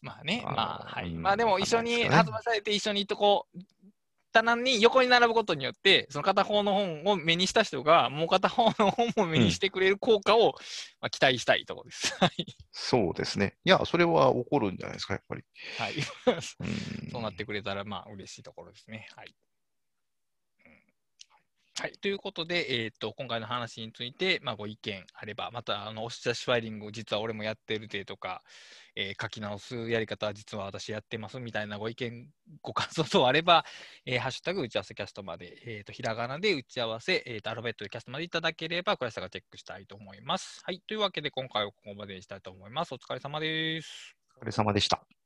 まあね、
あの
まあ、はい。
うん
まあでも一緒に発売されて一緒にとこう、棚に横に並ぶことによって、その片方の本を目にした人が、もう片方の本も目にしてくれる効果を、まあ、期待したいところです。はい。
そうですね。いや、それは起こるんじゃないですか、やっぱり。
はい。
うん
そうなってくれたら、まあ、嬉しいところですね。はい。はい、ということで、えー、と今回の話について、まあ、ご意見あれば、またあの押し出しファイリング、実は俺もやってるでとか、えー書き直すやり方は、実は私やってますみたいなご意見、ご感想等あれば、えーハッシュタグ打ち合わせキャストまで、えー、とひらがなで打ち合わせ、えー、とアルファベットでキャストまでいただければ、倉下がチェックしたいと思います。はい、というわけで、今回はここまでにしたいと思います。お疲れ様です。
お疲れ様でした。